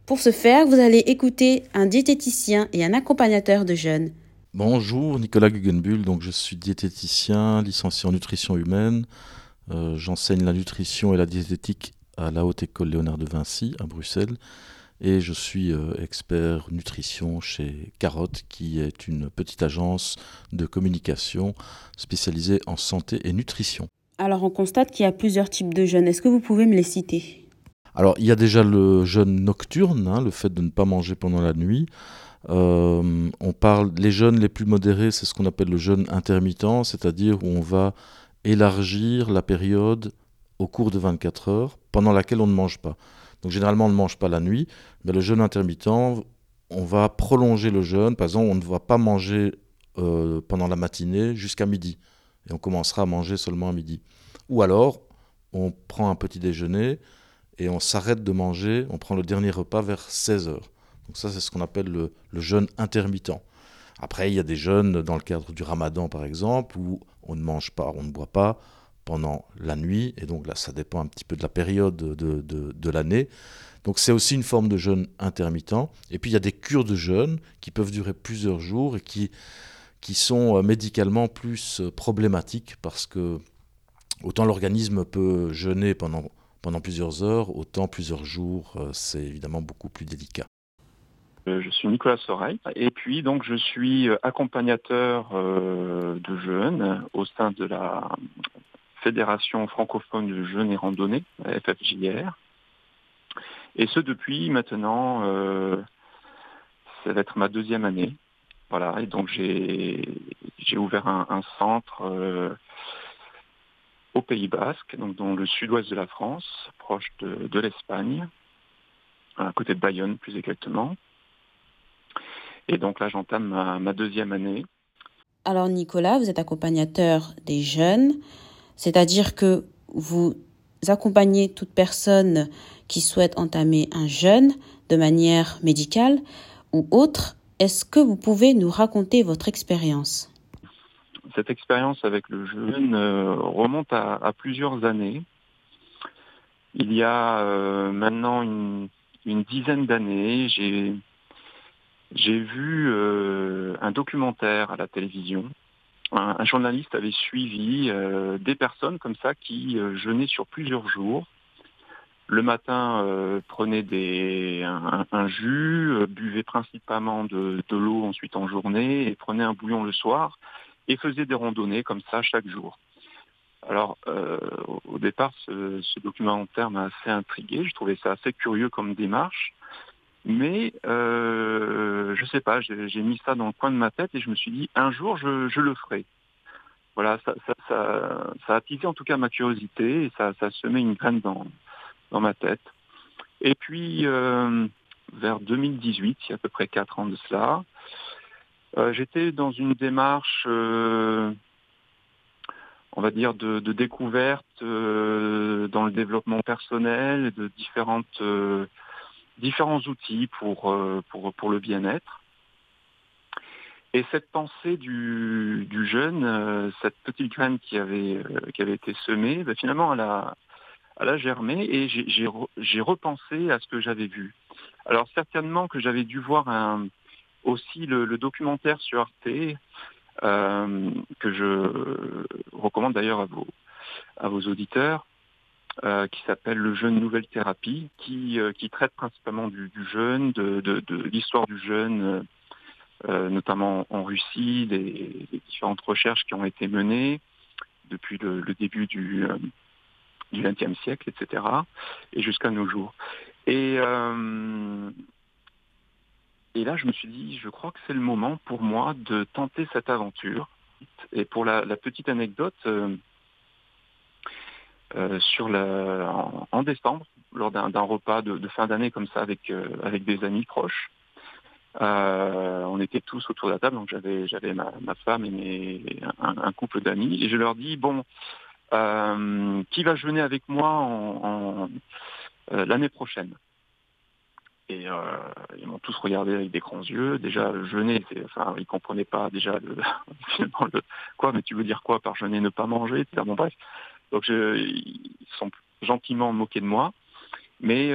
Pour ce faire, vous allez écouter un diététicien et un accompagnateur de jeûne. Bonjour, Nicolas Guggenbull, donc je suis diététicien, licencié en nutrition humaine, euh, j'enseigne la nutrition et la diététique à la Haute École Léonard de Vinci à Bruxelles et je suis euh, expert nutrition chez Carotte qui est une petite agence de communication spécialisée en santé et nutrition. Alors on constate qu'il y a plusieurs types de jeûnes. Est-ce que vous pouvez me les citer? Alors il y a déjà le jeûne nocturne, hein, le fait de ne pas manger pendant la nuit. Euh, on parle, les jeûnes les plus modérés, c'est ce qu'on appelle le jeûne intermittent, c'est-à-dire où on va élargir la période au cours de 24 heures pendant laquelle on ne mange pas. Donc généralement on ne mange pas la nuit, mais le jeûne intermittent, on va prolonger le jeûne. Par exemple, on ne va pas manger euh, pendant la matinée jusqu'à midi, et on commencera à manger seulement à midi. Ou alors, on prend un petit déjeuner et on s'arrête de manger, on prend le dernier repas vers 16 heures. Donc ça, c'est ce qu'on appelle le, jeûne intermittent. Après, il y a des jeûnes dans le cadre du ramadan, par exemple, où on ne mange pas, on ne boit pas pendant la nuit, et donc là, ça dépend un petit peu de la période de, de, l'année. Donc c'est aussi une forme de jeûne intermittent. Et puis il y a des cures de jeûne qui peuvent durer plusieurs jours et qui, qui sont euh, médicalement plus euh, problématiques parce que autant l'organisme peut jeûner pendant, pendant plusieurs heures, autant plusieurs jours, euh, c'est évidemment beaucoup plus délicat. Euh, je suis Nicolas Soreille et puis donc je suis euh, accompagnateur de jeunes au sein de la Fédération francophone de jeunes et randonnée, FFJR. Et ce depuis maintenant, ça va être ma deuxième année. Voilà, et donc j'ai ouvert un, centre au Pays Basque, donc dans le sud-ouest de la France, proche de l'Espagne. à côté de Bayonne plus exactement. Et donc là, j'entame ma, deuxième année. Alors Nicolas, vous êtes accompagnateur des jeunes, c'est-à-dire que vous accompagnez toute personne qui souhaite entamer un jeûne de manière médicale ou autre. Est-ce que vous pouvez nous raconter votre expérience? Cette expérience avec le jeûne euh, remonte à, plusieurs années. Il y a euh, maintenant une, dizaine d'années, j'ai vu euh, un documentaire à la télévision. Un, journaliste avait suivi des personnes comme ça qui jeûnaient sur plusieurs jours le matin, des, un, jus, buvez principalement de, l'eau ensuite en journée et prenez un bouillon le soir et faisait des randonnées comme ça chaque jour. Alors, euh, au départ, ce, documentaire m'a assez intrigué. Je trouvais ça assez curieux comme démarche. Mais je ne sais pas, j'ai mis ça dans le coin de ma tête et je me suis dit, un jour, je, le ferai. Voilà, ça, a attisé en tout cas ma curiosité et ça, ça semé une graine dans, dans ma tête. Et puis, euh, vers 2018, il y a à peu près quatre ans de cela, euh, j'étais dans une démarche, euh, on va dire, de, découverte dans le développement personnel, de différentes, différents outils pour, pour, pour le bien-être. Et cette pensée du, du jeune, cette petite graine qui avait, qui avait été semée, ben, finalement, elle a, elle a germé et j'ai repensé à ce que j'avais vu. Alors certainement que j'avais dû voir un, aussi le, documentaire sur Arte, euh, que je recommande d'ailleurs à vos, à vos auditeurs, euh, qui s'appelle Le jeûne nouvelle thérapie, qui, euh, qui traite principalement du, jeûne, de, de, l'histoire du jeûne, notamment en Russie, des, différentes recherches qui ont été menées depuis le début du, du XXe siècle, etc., et jusqu'à nos jours. Et, euh, et là, je me suis dit, je crois que c'est le moment pour moi de tenter cette aventure. Et pour la, petite anecdote, euh, euh, sur en, décembre, lors d'un repas de, fin d'année comme ça avec, avec des amis proches, on était tous autour de la table, donc j'avais j'avais ma, femme et un, couple d'amis, et je leur dis bon, euh, qui va jeûner avec moi euh, l'année prochaine? Et euh, ils m'ont tous regardé avec des grands yeux. Déjà, jeûner, enfin, ils comprenaient pas déjà *laughs* le, quoi, mais tu veux dire quoi par jeûner, ne pas manger, etc. Bon bref. Donc je, ils sont gentiment moqués de moi, mais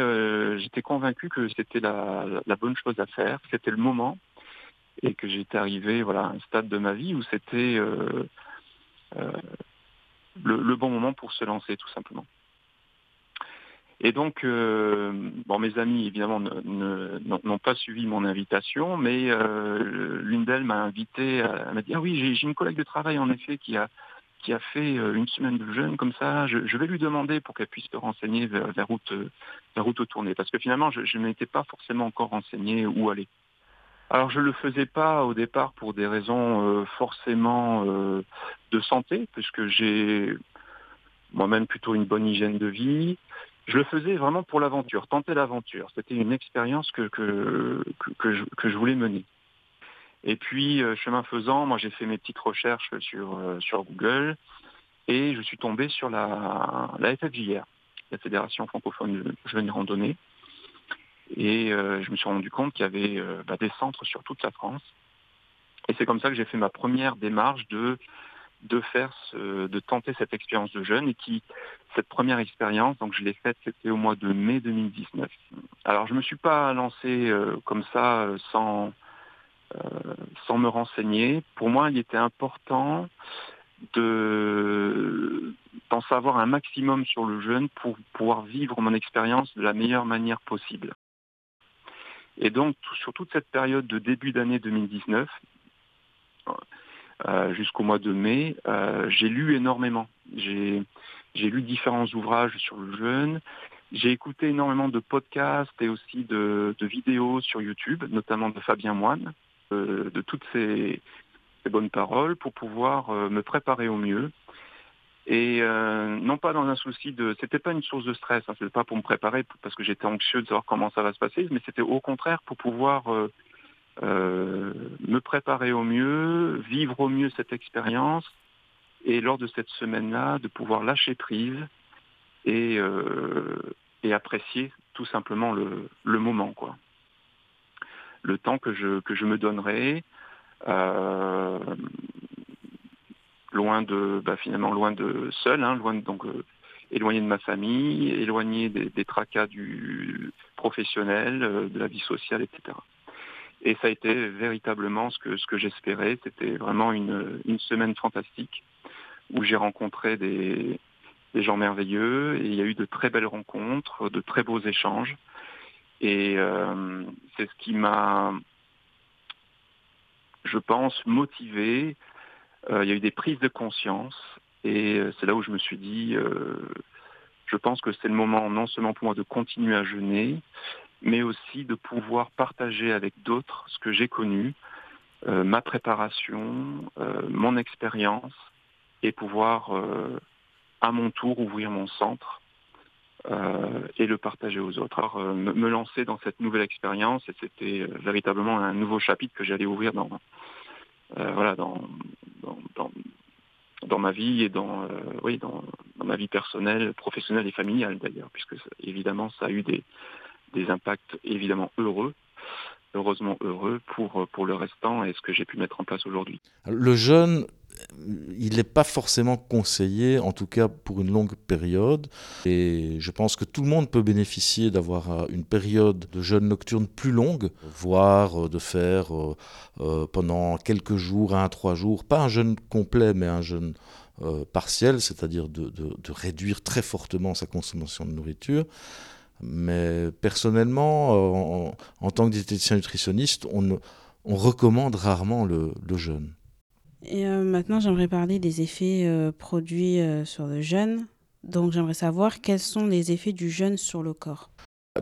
j'étais convaincu que c'était la, la, bonne chose à faire, c'était le moment, et que j'étais arrivé voilà à un stade de ma vie où c'était le, bon moment pour se lancer tout simplement. Et donc, euh, bon, mes amis évidemment n'ont pas suivi mon invitation, mais euh, l'une d'elles m'a invité, à, m'a dit ah oui j'ai une collègue de travail en effet qui a qui a fait euh, une semaine de jeûne comme ça. Je, vais lui demander pour qu'elle puisse se renseigner vers, vers route vers route tournée, parce que finalement je, je n'étais pas forcément encore renseigné où aller. Alors je ne le faisais pas au départ pour des raisons euh, forcément euh, de santé, puisque j'ai moi-même plutôt une bonne hygiène de vie. Je le faisais vraiment pour l'aventure, tenter l'aventure. C'était une expérience que, que, que, je, voulais mener. Et puis, euh, chemin faisant, moi j'ai fait mes petites recherches sur, sur Google et je suis tombé sur la, la FFJR, la Fédération francophone de jeunes randonnée. Et euh, je me suis rendu compte qu'il y avait euh, bah, des centres sur toute la France. Et c'est comme ça que j'ai fait ma première démarche de de faire de tenter cette expérience de jeûne et qui cette première expérience donc je l'ai faite c'était au mois de mai 2019 alors je me suis pas lancé euh, comme ça sans sans me renseigner. Pour moi il était important de d'en savoir un maximum sur le jeûne pour pouvoir vivre mon expérience de la meilleure manière possible. Et donc, sur toute cette période de début d'année 2019, euh, jusqu'au mois de mai, euh, j'ai lu énormément. J'ai lu différents ouvrages sur le jeûne. J'ai écouté énormément de podcasts et aussi de, vidéos sur YouTube, notamment de Fabien Moine, euh, de toutes ces, bonnes paroles pour pouvoir me préparer au mieux. Et euh, non pas dans un souci de, c'était pas une source de stress, hein, c'était pas pour me préparer parce que j'étais anxieux de savoir comment ça va se passer, mais c'était au contraire pour pouvoir euh, euh, me préparer au mieux, vivre au mieux cette expérience, et lors de cette semaine-là, de pouvoir lâcher prise et, et apprécier tout simplement le, moment, quoi. Le temps que je me donnerai. Euh, loin de, bah, finalement loin de seul, hein, loin donc euh, éloigné de ma famille, éloigné des, tracas du professionnel, euh, de la vie sociale, etc. Et ça a été véritablement ce que ce que j'espérais. C'était vraiment une, une semaine fantastique où j'ai rencontré des, des gens merveilleux et il y a eu de très belles rencontres, de très beaux échanges. Et euh, c'est ce qui m'a, je pense, motivé euh, il y a eu des prises de conscience et euh, c'est là où je me suis dit, je pense que c'est le moment non seulement pour moi de continuer à jeûner, mais aussi de pouvoir partager avec d'autres ce que j'ai connu, ma préparation, mon expérience, et pouvoir à mon tour ouvrir mon centre et le partager aux autres. Alors, me, lancer dans cette nouvelle expérience, et c'était véritablement un nouveau chapitre que j'allais ouvrir dans, voilà, dans, dans, dans, ma vie et dans, euh, oui, dans, ma vie personnelle, professionnelle et familiale d'ailleurs, puisque évidemment ça a eu des, des impacts évidemment heureux heureusement heureux pour, pour le restant et ce que j'ai pu mettre en place aujourd'hui. Le jeûne, il n'est pas forcément conseillé, en tout cas pour une longue période. Et je pense que tout le monde peut bénéficier d'avoir euh, une période de jeûne nocturne plus longue, voire euh, de faire euh, pendant quelques jours, un, trois jours, pas un jeûne complet, mais un jeûne partiel, c'est-à-dire de réduire très fortement sa consommation de nourriture. Mais personnellement, en, tant que diététicien nutritionniste, on, on recommande rarement le, le jeûne. Et euh, maintenant, j'aimerais parler des effets euh, produits euh, sur le jeûne. Donc, j'aimerais savoir quels sont les effets du jeûne sur le corps.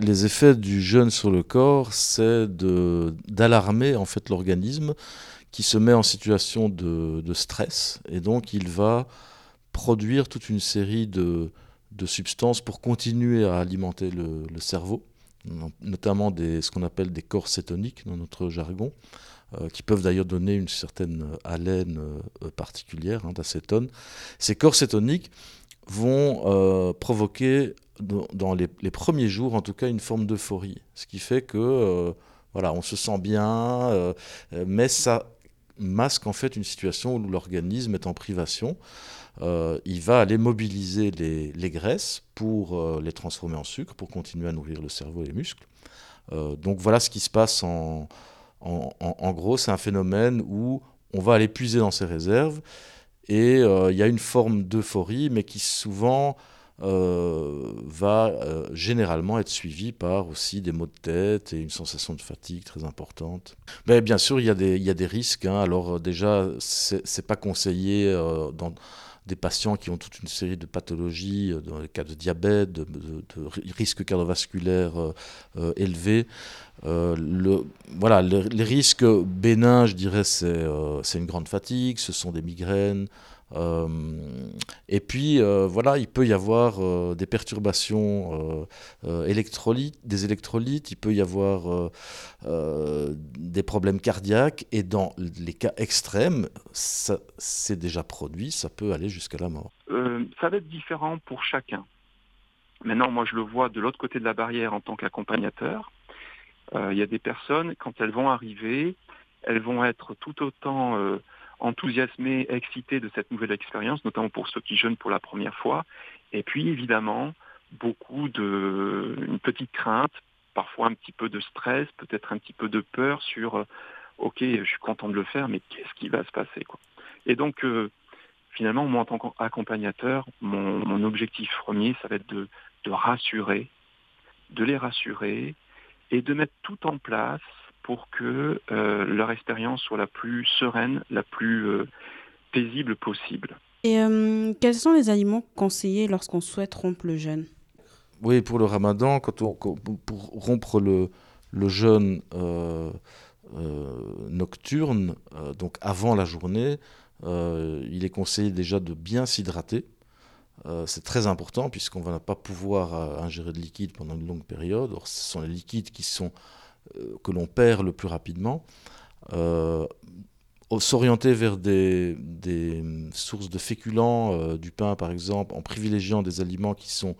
Les effets du jeûne sur le corps, c'est d'alarmer en fait l'organisme qui se met en situation de, de, stress et donc il va produire toute une série de, de substances pour continuer à alimenter le, cerveau, notamment des, ce qu'on appelle des corps cétoniques dans notre jargon. Euh, qui peuvent d'ailleurs donner une certaine haleine euh, particulière hein, d'acétone. Ces corps cétoniques vont euh, provoquer dans, les, premiers jours en tout cas une forme d'euphorie, ce qui fait que voilà, on se sent bien, mais ça masque en fait une situation où l'organisme est en privation. Il va aller mobiliser les, graisses pour les transformer en sucre, pour continuer à nourrir le cerveau et les muscles. donc voilà ce qui se passe en, gros, c'est un phénomène où on va aller puiser dans ses réserves et euh, il y a une forme d'euphorie, mais qui souvent euh, va euh, généralement être suivie par aussi des maux de tête et une sensation de fatigue très importante. Mais bien sûr, il y a des, il y a des risques. Hein. Alors déjà, c'est pas conseillé dans des patients qui ont toute une série de pathologies, euh, dans le cas de diabète, de, risques cardiovasculaires euh, euh, élevés. le, voilà, les risques bénins, je dirais, c'est une grande fatigue, ce sont des migraines, et puis, euh, voilà, il peut y avoir euh, des perturbations électrolytes, des électrolytes, il peut y avoir des problèmes cardiaques, et dans les cas extrêmes, c'est déjà produit, ça peut aller jusqu'à la mort. ça va être différent pour chacun. Maintenant, moi, je le vois de l'autre côté de la barrière en tant qu'accompagnateur. Il y a des personnes, quand elles vont arriver, elles vont être tout autant enthousiasmés, excités de cette nouvelle expérience, notamment pour ceux qui jeûnent pour la première fois. Et puis évidemment, beaucoup de, une petite crainte, parfois un petit peu de stress, peut-être un petit peu de peur sur, euh, ok, je suis content de le faire, mais qu'est-ce qui va se passer quoi. Et donc, euh, finalement, moi en tant qu'accompagnateur, mon, objectif premier, ça va être de rassurer, de les rassurer et de mettre tout en place pour que euh, leur expérience soit la plus sereine, la plus euh, paisible possible. Et euh, quels sont les aliments conseillés lorsqu'on souhaite rompre le jeûne? Oui, pour le ramadan, quand on, pour rompre le, le jeûne nocturne, donc avant la journée, il est conseillé déjà de bien s'hydrater. c'est très important puisqu'on ne va pas pouvoir ingérer de liquide pendant une longue période. Or, ce sont les liquides qui sont, que l'on perd le plus rapidement s'orienter vers des, sources de féculents, euh, du pain par exemple, en privilégiant des aliments qui sont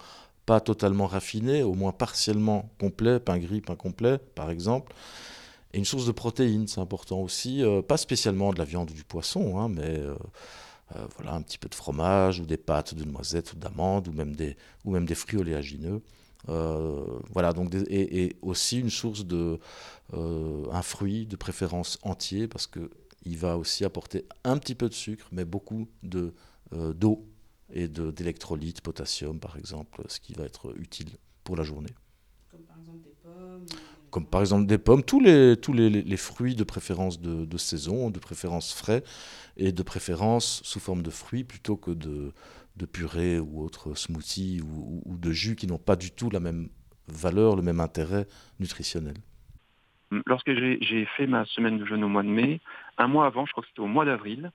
pas totalement raffinés, au moins partiellement complets, pain gris, pain complet par exemple. Et une source de protéines, c'est important aussi, euh, pas spécialement de la viande ou du poisson, hein, mais euh, voilà, un petit peu de fromage ou des pâtes de noisettes ou d'amandes ou même des, ou même des fruits oléagineux. Voilà, donc et, aussi une source de un fruit de préférence entier parce que il va aussi apporter un petit peu de sucre, mais beaucoup de, euh, d'eau et d'électrolytes, potassium par exemple, ce qui va être utile pour la journée. Comme par exemple des pommes Comme par exemple des pommes, tous les, tous les, les fruits de préférence de, de, saison, de préférence frais et de préférence sous forme de fruits plutôt que de, de purée ou autre smoothie ou, ou de jus qui n'ont pas du tout la même valeur, le même intérêt nutritionnel. Lorsque j'ai fait ma semaine de jeûne au mois de mai, un mois avant, je crois que c'était au mois d'avril,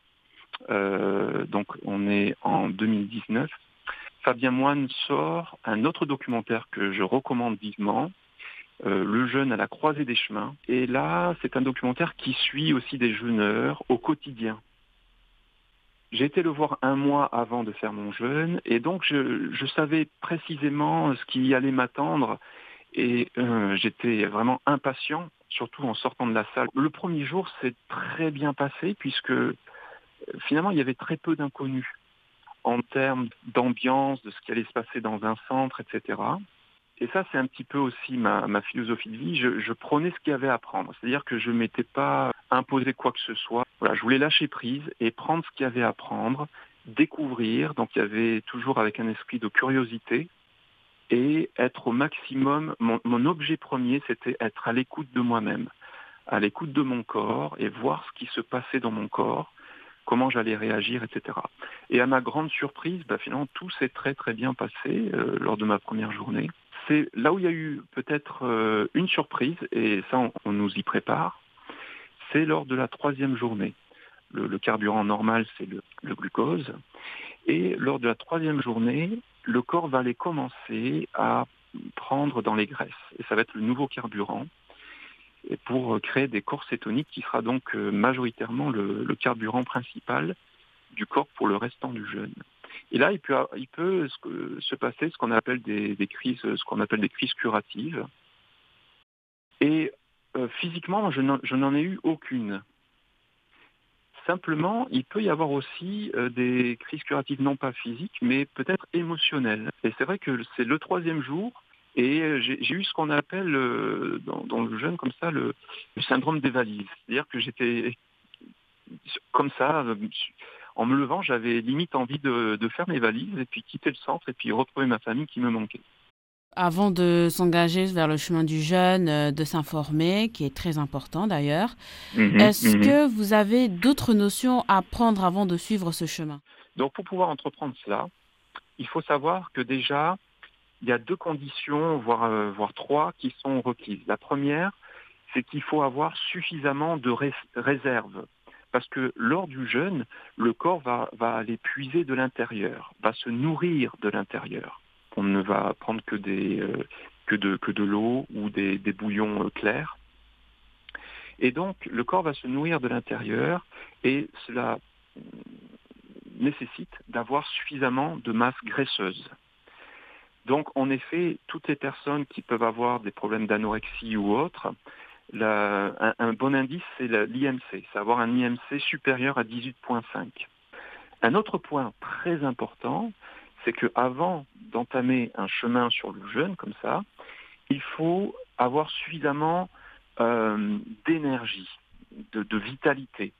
euh, donc on est en 2019, Fabien Moine sort un autre documentaire que je recommande vivement, euh, Le jeûne à la croisée des chemins. Et là, c'est un documentaire qui suit aussi des jeûneurs au quotidien. J'ai été le voir un mois avant de faire mon jeûne et donc je savais précisément ce qui allait m'attendre et euh, j'étais vraiment impatient, surtout en sortant de la salle. Le premier jour s'est très bien passé puisque euh, finalement il y avait très peu d'inconnus en termes d'ambiance, de ce qui allait se passer dans un centre, etc. Et ça, c'est un petit peu aussi ma, philosophie de vie. Je, prenais ce qu'il y avait à prendre. C'est-à-dire que je ne m'étais pas imposé quoi que ce soit. Voilà, je voulais lâcher prise et prendre ce qu'il y avait à prendre, découvrir. Donc il y avait toujours avec un esprit de curiosité, et être au maximum. Mon, objet premier, c'était être à l'écoute de moi-même, à l'écoute de mon corps et voir ce qui se passait dans mon corps, comment j'allais réagir, etc. Et à ma grande surprise, bah, finalement, tout s'est très très bien passé euh, lors de ma première journée. C'est là où il y a eu peut-être euh, une surprise, et ça, on, nous y prépare, c'est lors de la troisième journée. Le, carburant normal, c'est le glucose. Et lors de la troisième journée, le corps va aller commencer à prendre dans les graisses. Et ça va être le nouveau carburant pour créer des corps cétoniques qui sera donc euh, majoritairement le, carburant principal du corps pour le restant du jeûne. Et là, il peut, se passer ce qu'on appelle des, crises, ce qu'on appelle des crises curatives. Et euh, physiquement, je n'en ai eu aucune. Simplement, il peut y avoir aussi euh, des crises curatives non pas physiques, mais peut-être émotionnelles. Et c'est vrai que c'est le troisième jour, et j'ai eu ce qu'on appelle euh, dans, le jeûne comme ça le, syndrome des valises. C'est-à-dire que j'étais comme ça, en me levant, j'avais limite envie de, de, faire mes valises et puis quitter le centre et puis retrouver ma famille qui me manquait. Avant de s'engager vers le chemin du jeûne, euh, de s'informer, qui est très important d'ailleurs, mhm, est-ce mhm. que vous avez d'autres notions à prendre avant de suivre ce chemin? Donc pour pouvoir entreprendre cela, il faut savoir que déjà, il y a deux conditions, voire, euh, voire trois, qui sont requises. La première, c'est qu'il faut avoir suffisamment de réserves. Parce que lors du jeûne, le corps va, aller puiser de l'intérieur, va se nourrir de l'intérieur on ne va prendre que, euh, de, l'eau ou des, bouillons euh, clairs. Et donc, le corps va se nourrir de l'intérieur et cela nécessite d'avoir suffisamment de masse graisseuse. Donc, en effet, toutes les personnes qui peuvent avoir des problèmes d'anorexie ou un, bon indice, c'est l'IMC, c'est avoir un IMC supérieur à 18,5. Un autre point très important, c'est qu'avant d'entamer un chemin sur le jeûne comme ça, il faut avoir suffisamment euh, d'énergie, de, vitalité.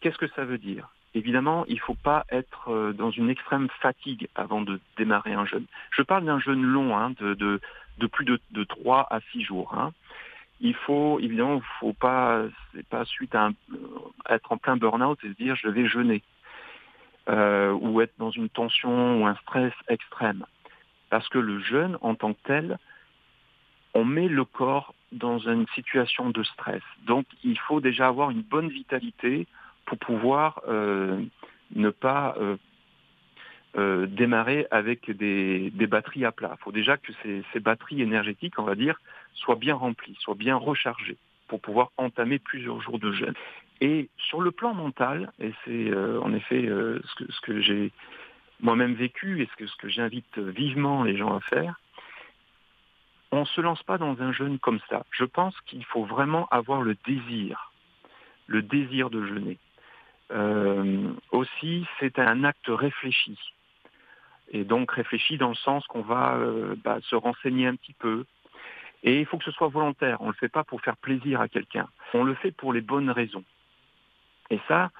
Qu'est-ce que ça veut dire? Évidemment, il ne faut pas être euh, dans une extrême fatigue avant de démarrer un jeûne. Je parle d'un jeûne long, hein, de, plus de, de 3 à 6 jours. Hein. Il faut, évidemment, faut pas, c'est pas suite à, être en plein burn-out et se dire je vais jeûner. Euh, ou être dans une tension ou un stress extrême. Parce que le jeûne, en tant que tel, on met le corps dans une situation de stress. Donc il faut déjà avoir une bonne vitalité pour pouvoir euh, ne pas euh, euh, démarrer avec des, batteries à plat. Il faut déjà que ces, batteries énergétiques, on va dire, soient bien remplies, soient bien rechargées pour pouvoir entamer plusieurs jours de jeûne. Et sur le plan mental, et c'est euh, en effet euh, ce que, j'ai moi-même vécu et ce que, ce que j'invite vivement les gens à faire, on ne se lance pas dans un jeûne comme ça. Je pense qu'il faut vraiment avoir le désir, le désir de jeûner. Euh, aussi, c'est un acte réfléchi. Et donc réfléchi dans le sens qu'on va bah, se renseigner un petit peu. Et il faut que ce soit volontaire. On ne le fait pas pour faire plaisir à quelqu'un. On le fait pour les bonnes raisons. Et ça,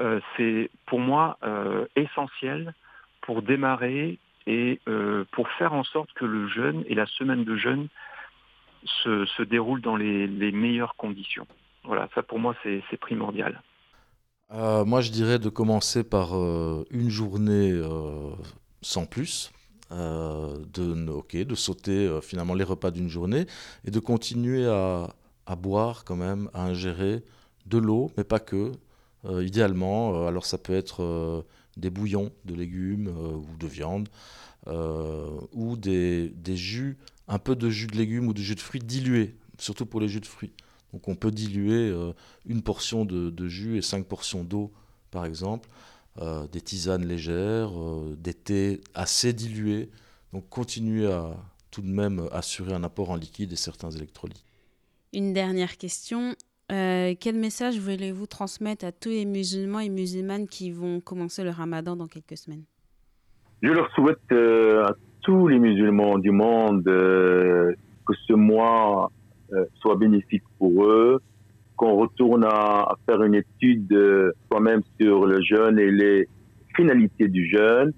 euh, c'est pour moi euh, essentiel pour démarrer et euh, pour faire en sorte que le jeûne et la semaine de jeûne se, se déroulent dans les, meilleures conditions. Voilà, ça pour moi c'est primordial. moi je dirais de commencer par une journée sans plus, de, de sauter finalement les repas d'une journée et de continuer à, à, boire quand même, à ingérer de l'eau, mais pas que, euh, idéalement. Euh, alors ça peut être euh, des bouillons de légumes ou de viande, ou des, des, jus, un peu de jus de légumes ou de jus de fruits dilués, surtout pour les jus de fruits. Donc on peut diluer une portion de, de, jus et cinq portions d'eau, par exemple, des tisanes légères, des thés assez dilués. Donc continuer à tout de même assurer un apport en liquide et certains électrolytes. Une dernière question. Euh, quel message voulez-vous transmettre à tous les musulmans et musulmanes qui vont commencer le ramadan dans quelques semaines? Je leur souhaite euh, à tous les musulmans du monde euh, que ce mois soit bénéfique pour eux, qu'on retourne à, faire une étude soi-même sur le jeûne et les finalités du jeûne.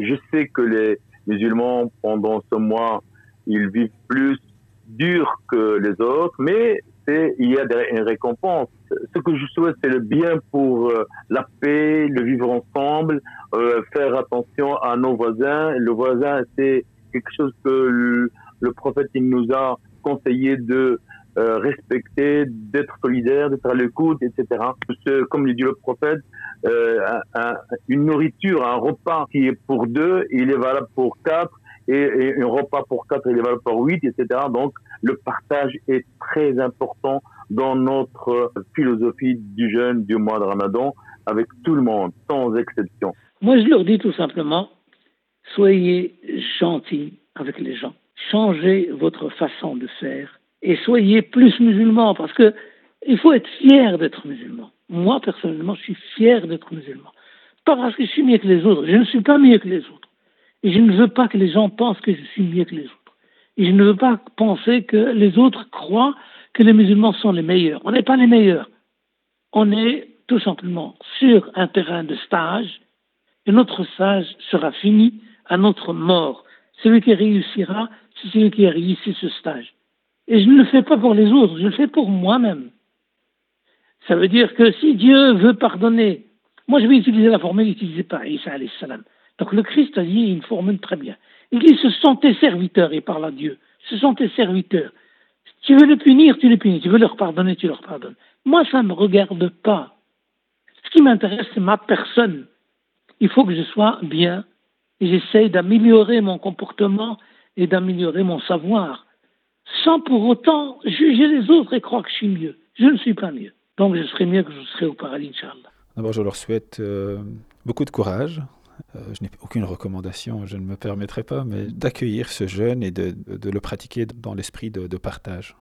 je sais que les musulmans, pendant ce mois, ils vivent plus dur que les autres, mais il y a une récompense. Ce que je souhaite, c'est le bien pour euh, la paix, le vivre ensemble, euh, faire attention à nos voisins. Le voisin, c'est quelque chose que le, prophète nous a conseillé de euh, respecter, d'être solidaire, d'être à l'écoute, etc. Comme le dit le prophète, une nourriture, un repas qui est pour deux, il est valable pour quatre et, un repas pour 4 et les valeurs pour 8, etc. Donc, le partage est très important dans notre philosophie du jeûne du mois de Ramadan, avec tout le monde, sans exception. Moi, je leur dis tout simplement, soyez gentils avec les gens. Changez votre façon de faire et soyez plus musulmans parce que il faut être fier d'être musulman. Moi, personnellement, je suis fier d'être musulman. Pas parce que je suis mieux que les autres. Je ne suis pas mieux que les autres. Et je ne veux pas que les gens pensent que je suis mieux que les autres. Et je ne veux pas penser que les autres croient que les musulmans sont les meilleurs. On n'est pas les meilleurs. On est tout simplement sur un terrain de stage et notre stage sera fini à notre mort. Celui qui réussira, c'est celui qui a réussi ce stage. Et je ne le fais pas pour les autres, je le fais pour moi-même. Ça veut dire que si Dieu veut pardonner, moi je vais utiliser la formule utilisée par Isa salam. Donc le Christ a dit une formule très bien. Il dit ce sont tes serviteurs, il parle à Dieu. Ce sont tes serviteurs. Si tu veux les punir, tu les punis. Tu veux leur pardonner, tu leur pardonnes. Moi, ça ne me regarde pas. Ce qui m'intéresse, c'est ma personne. Il faut que je sois bien j'essaye d'améliorer mon comportement et d'améliorer mon savoir sans pour autant juger les autres et croire que je suis mieux. Je ne suis pas mieux. Donc je serai mieux que je serai au paradis, Inch'Allah. D'abord, je leur souhaite euh, beaucoup de courage euh, je n'ai aucune recommandation, je ne me permettrai pas, mais d'accueillir ce jeûne et de, le pratiquer dans l'esprit de, partage.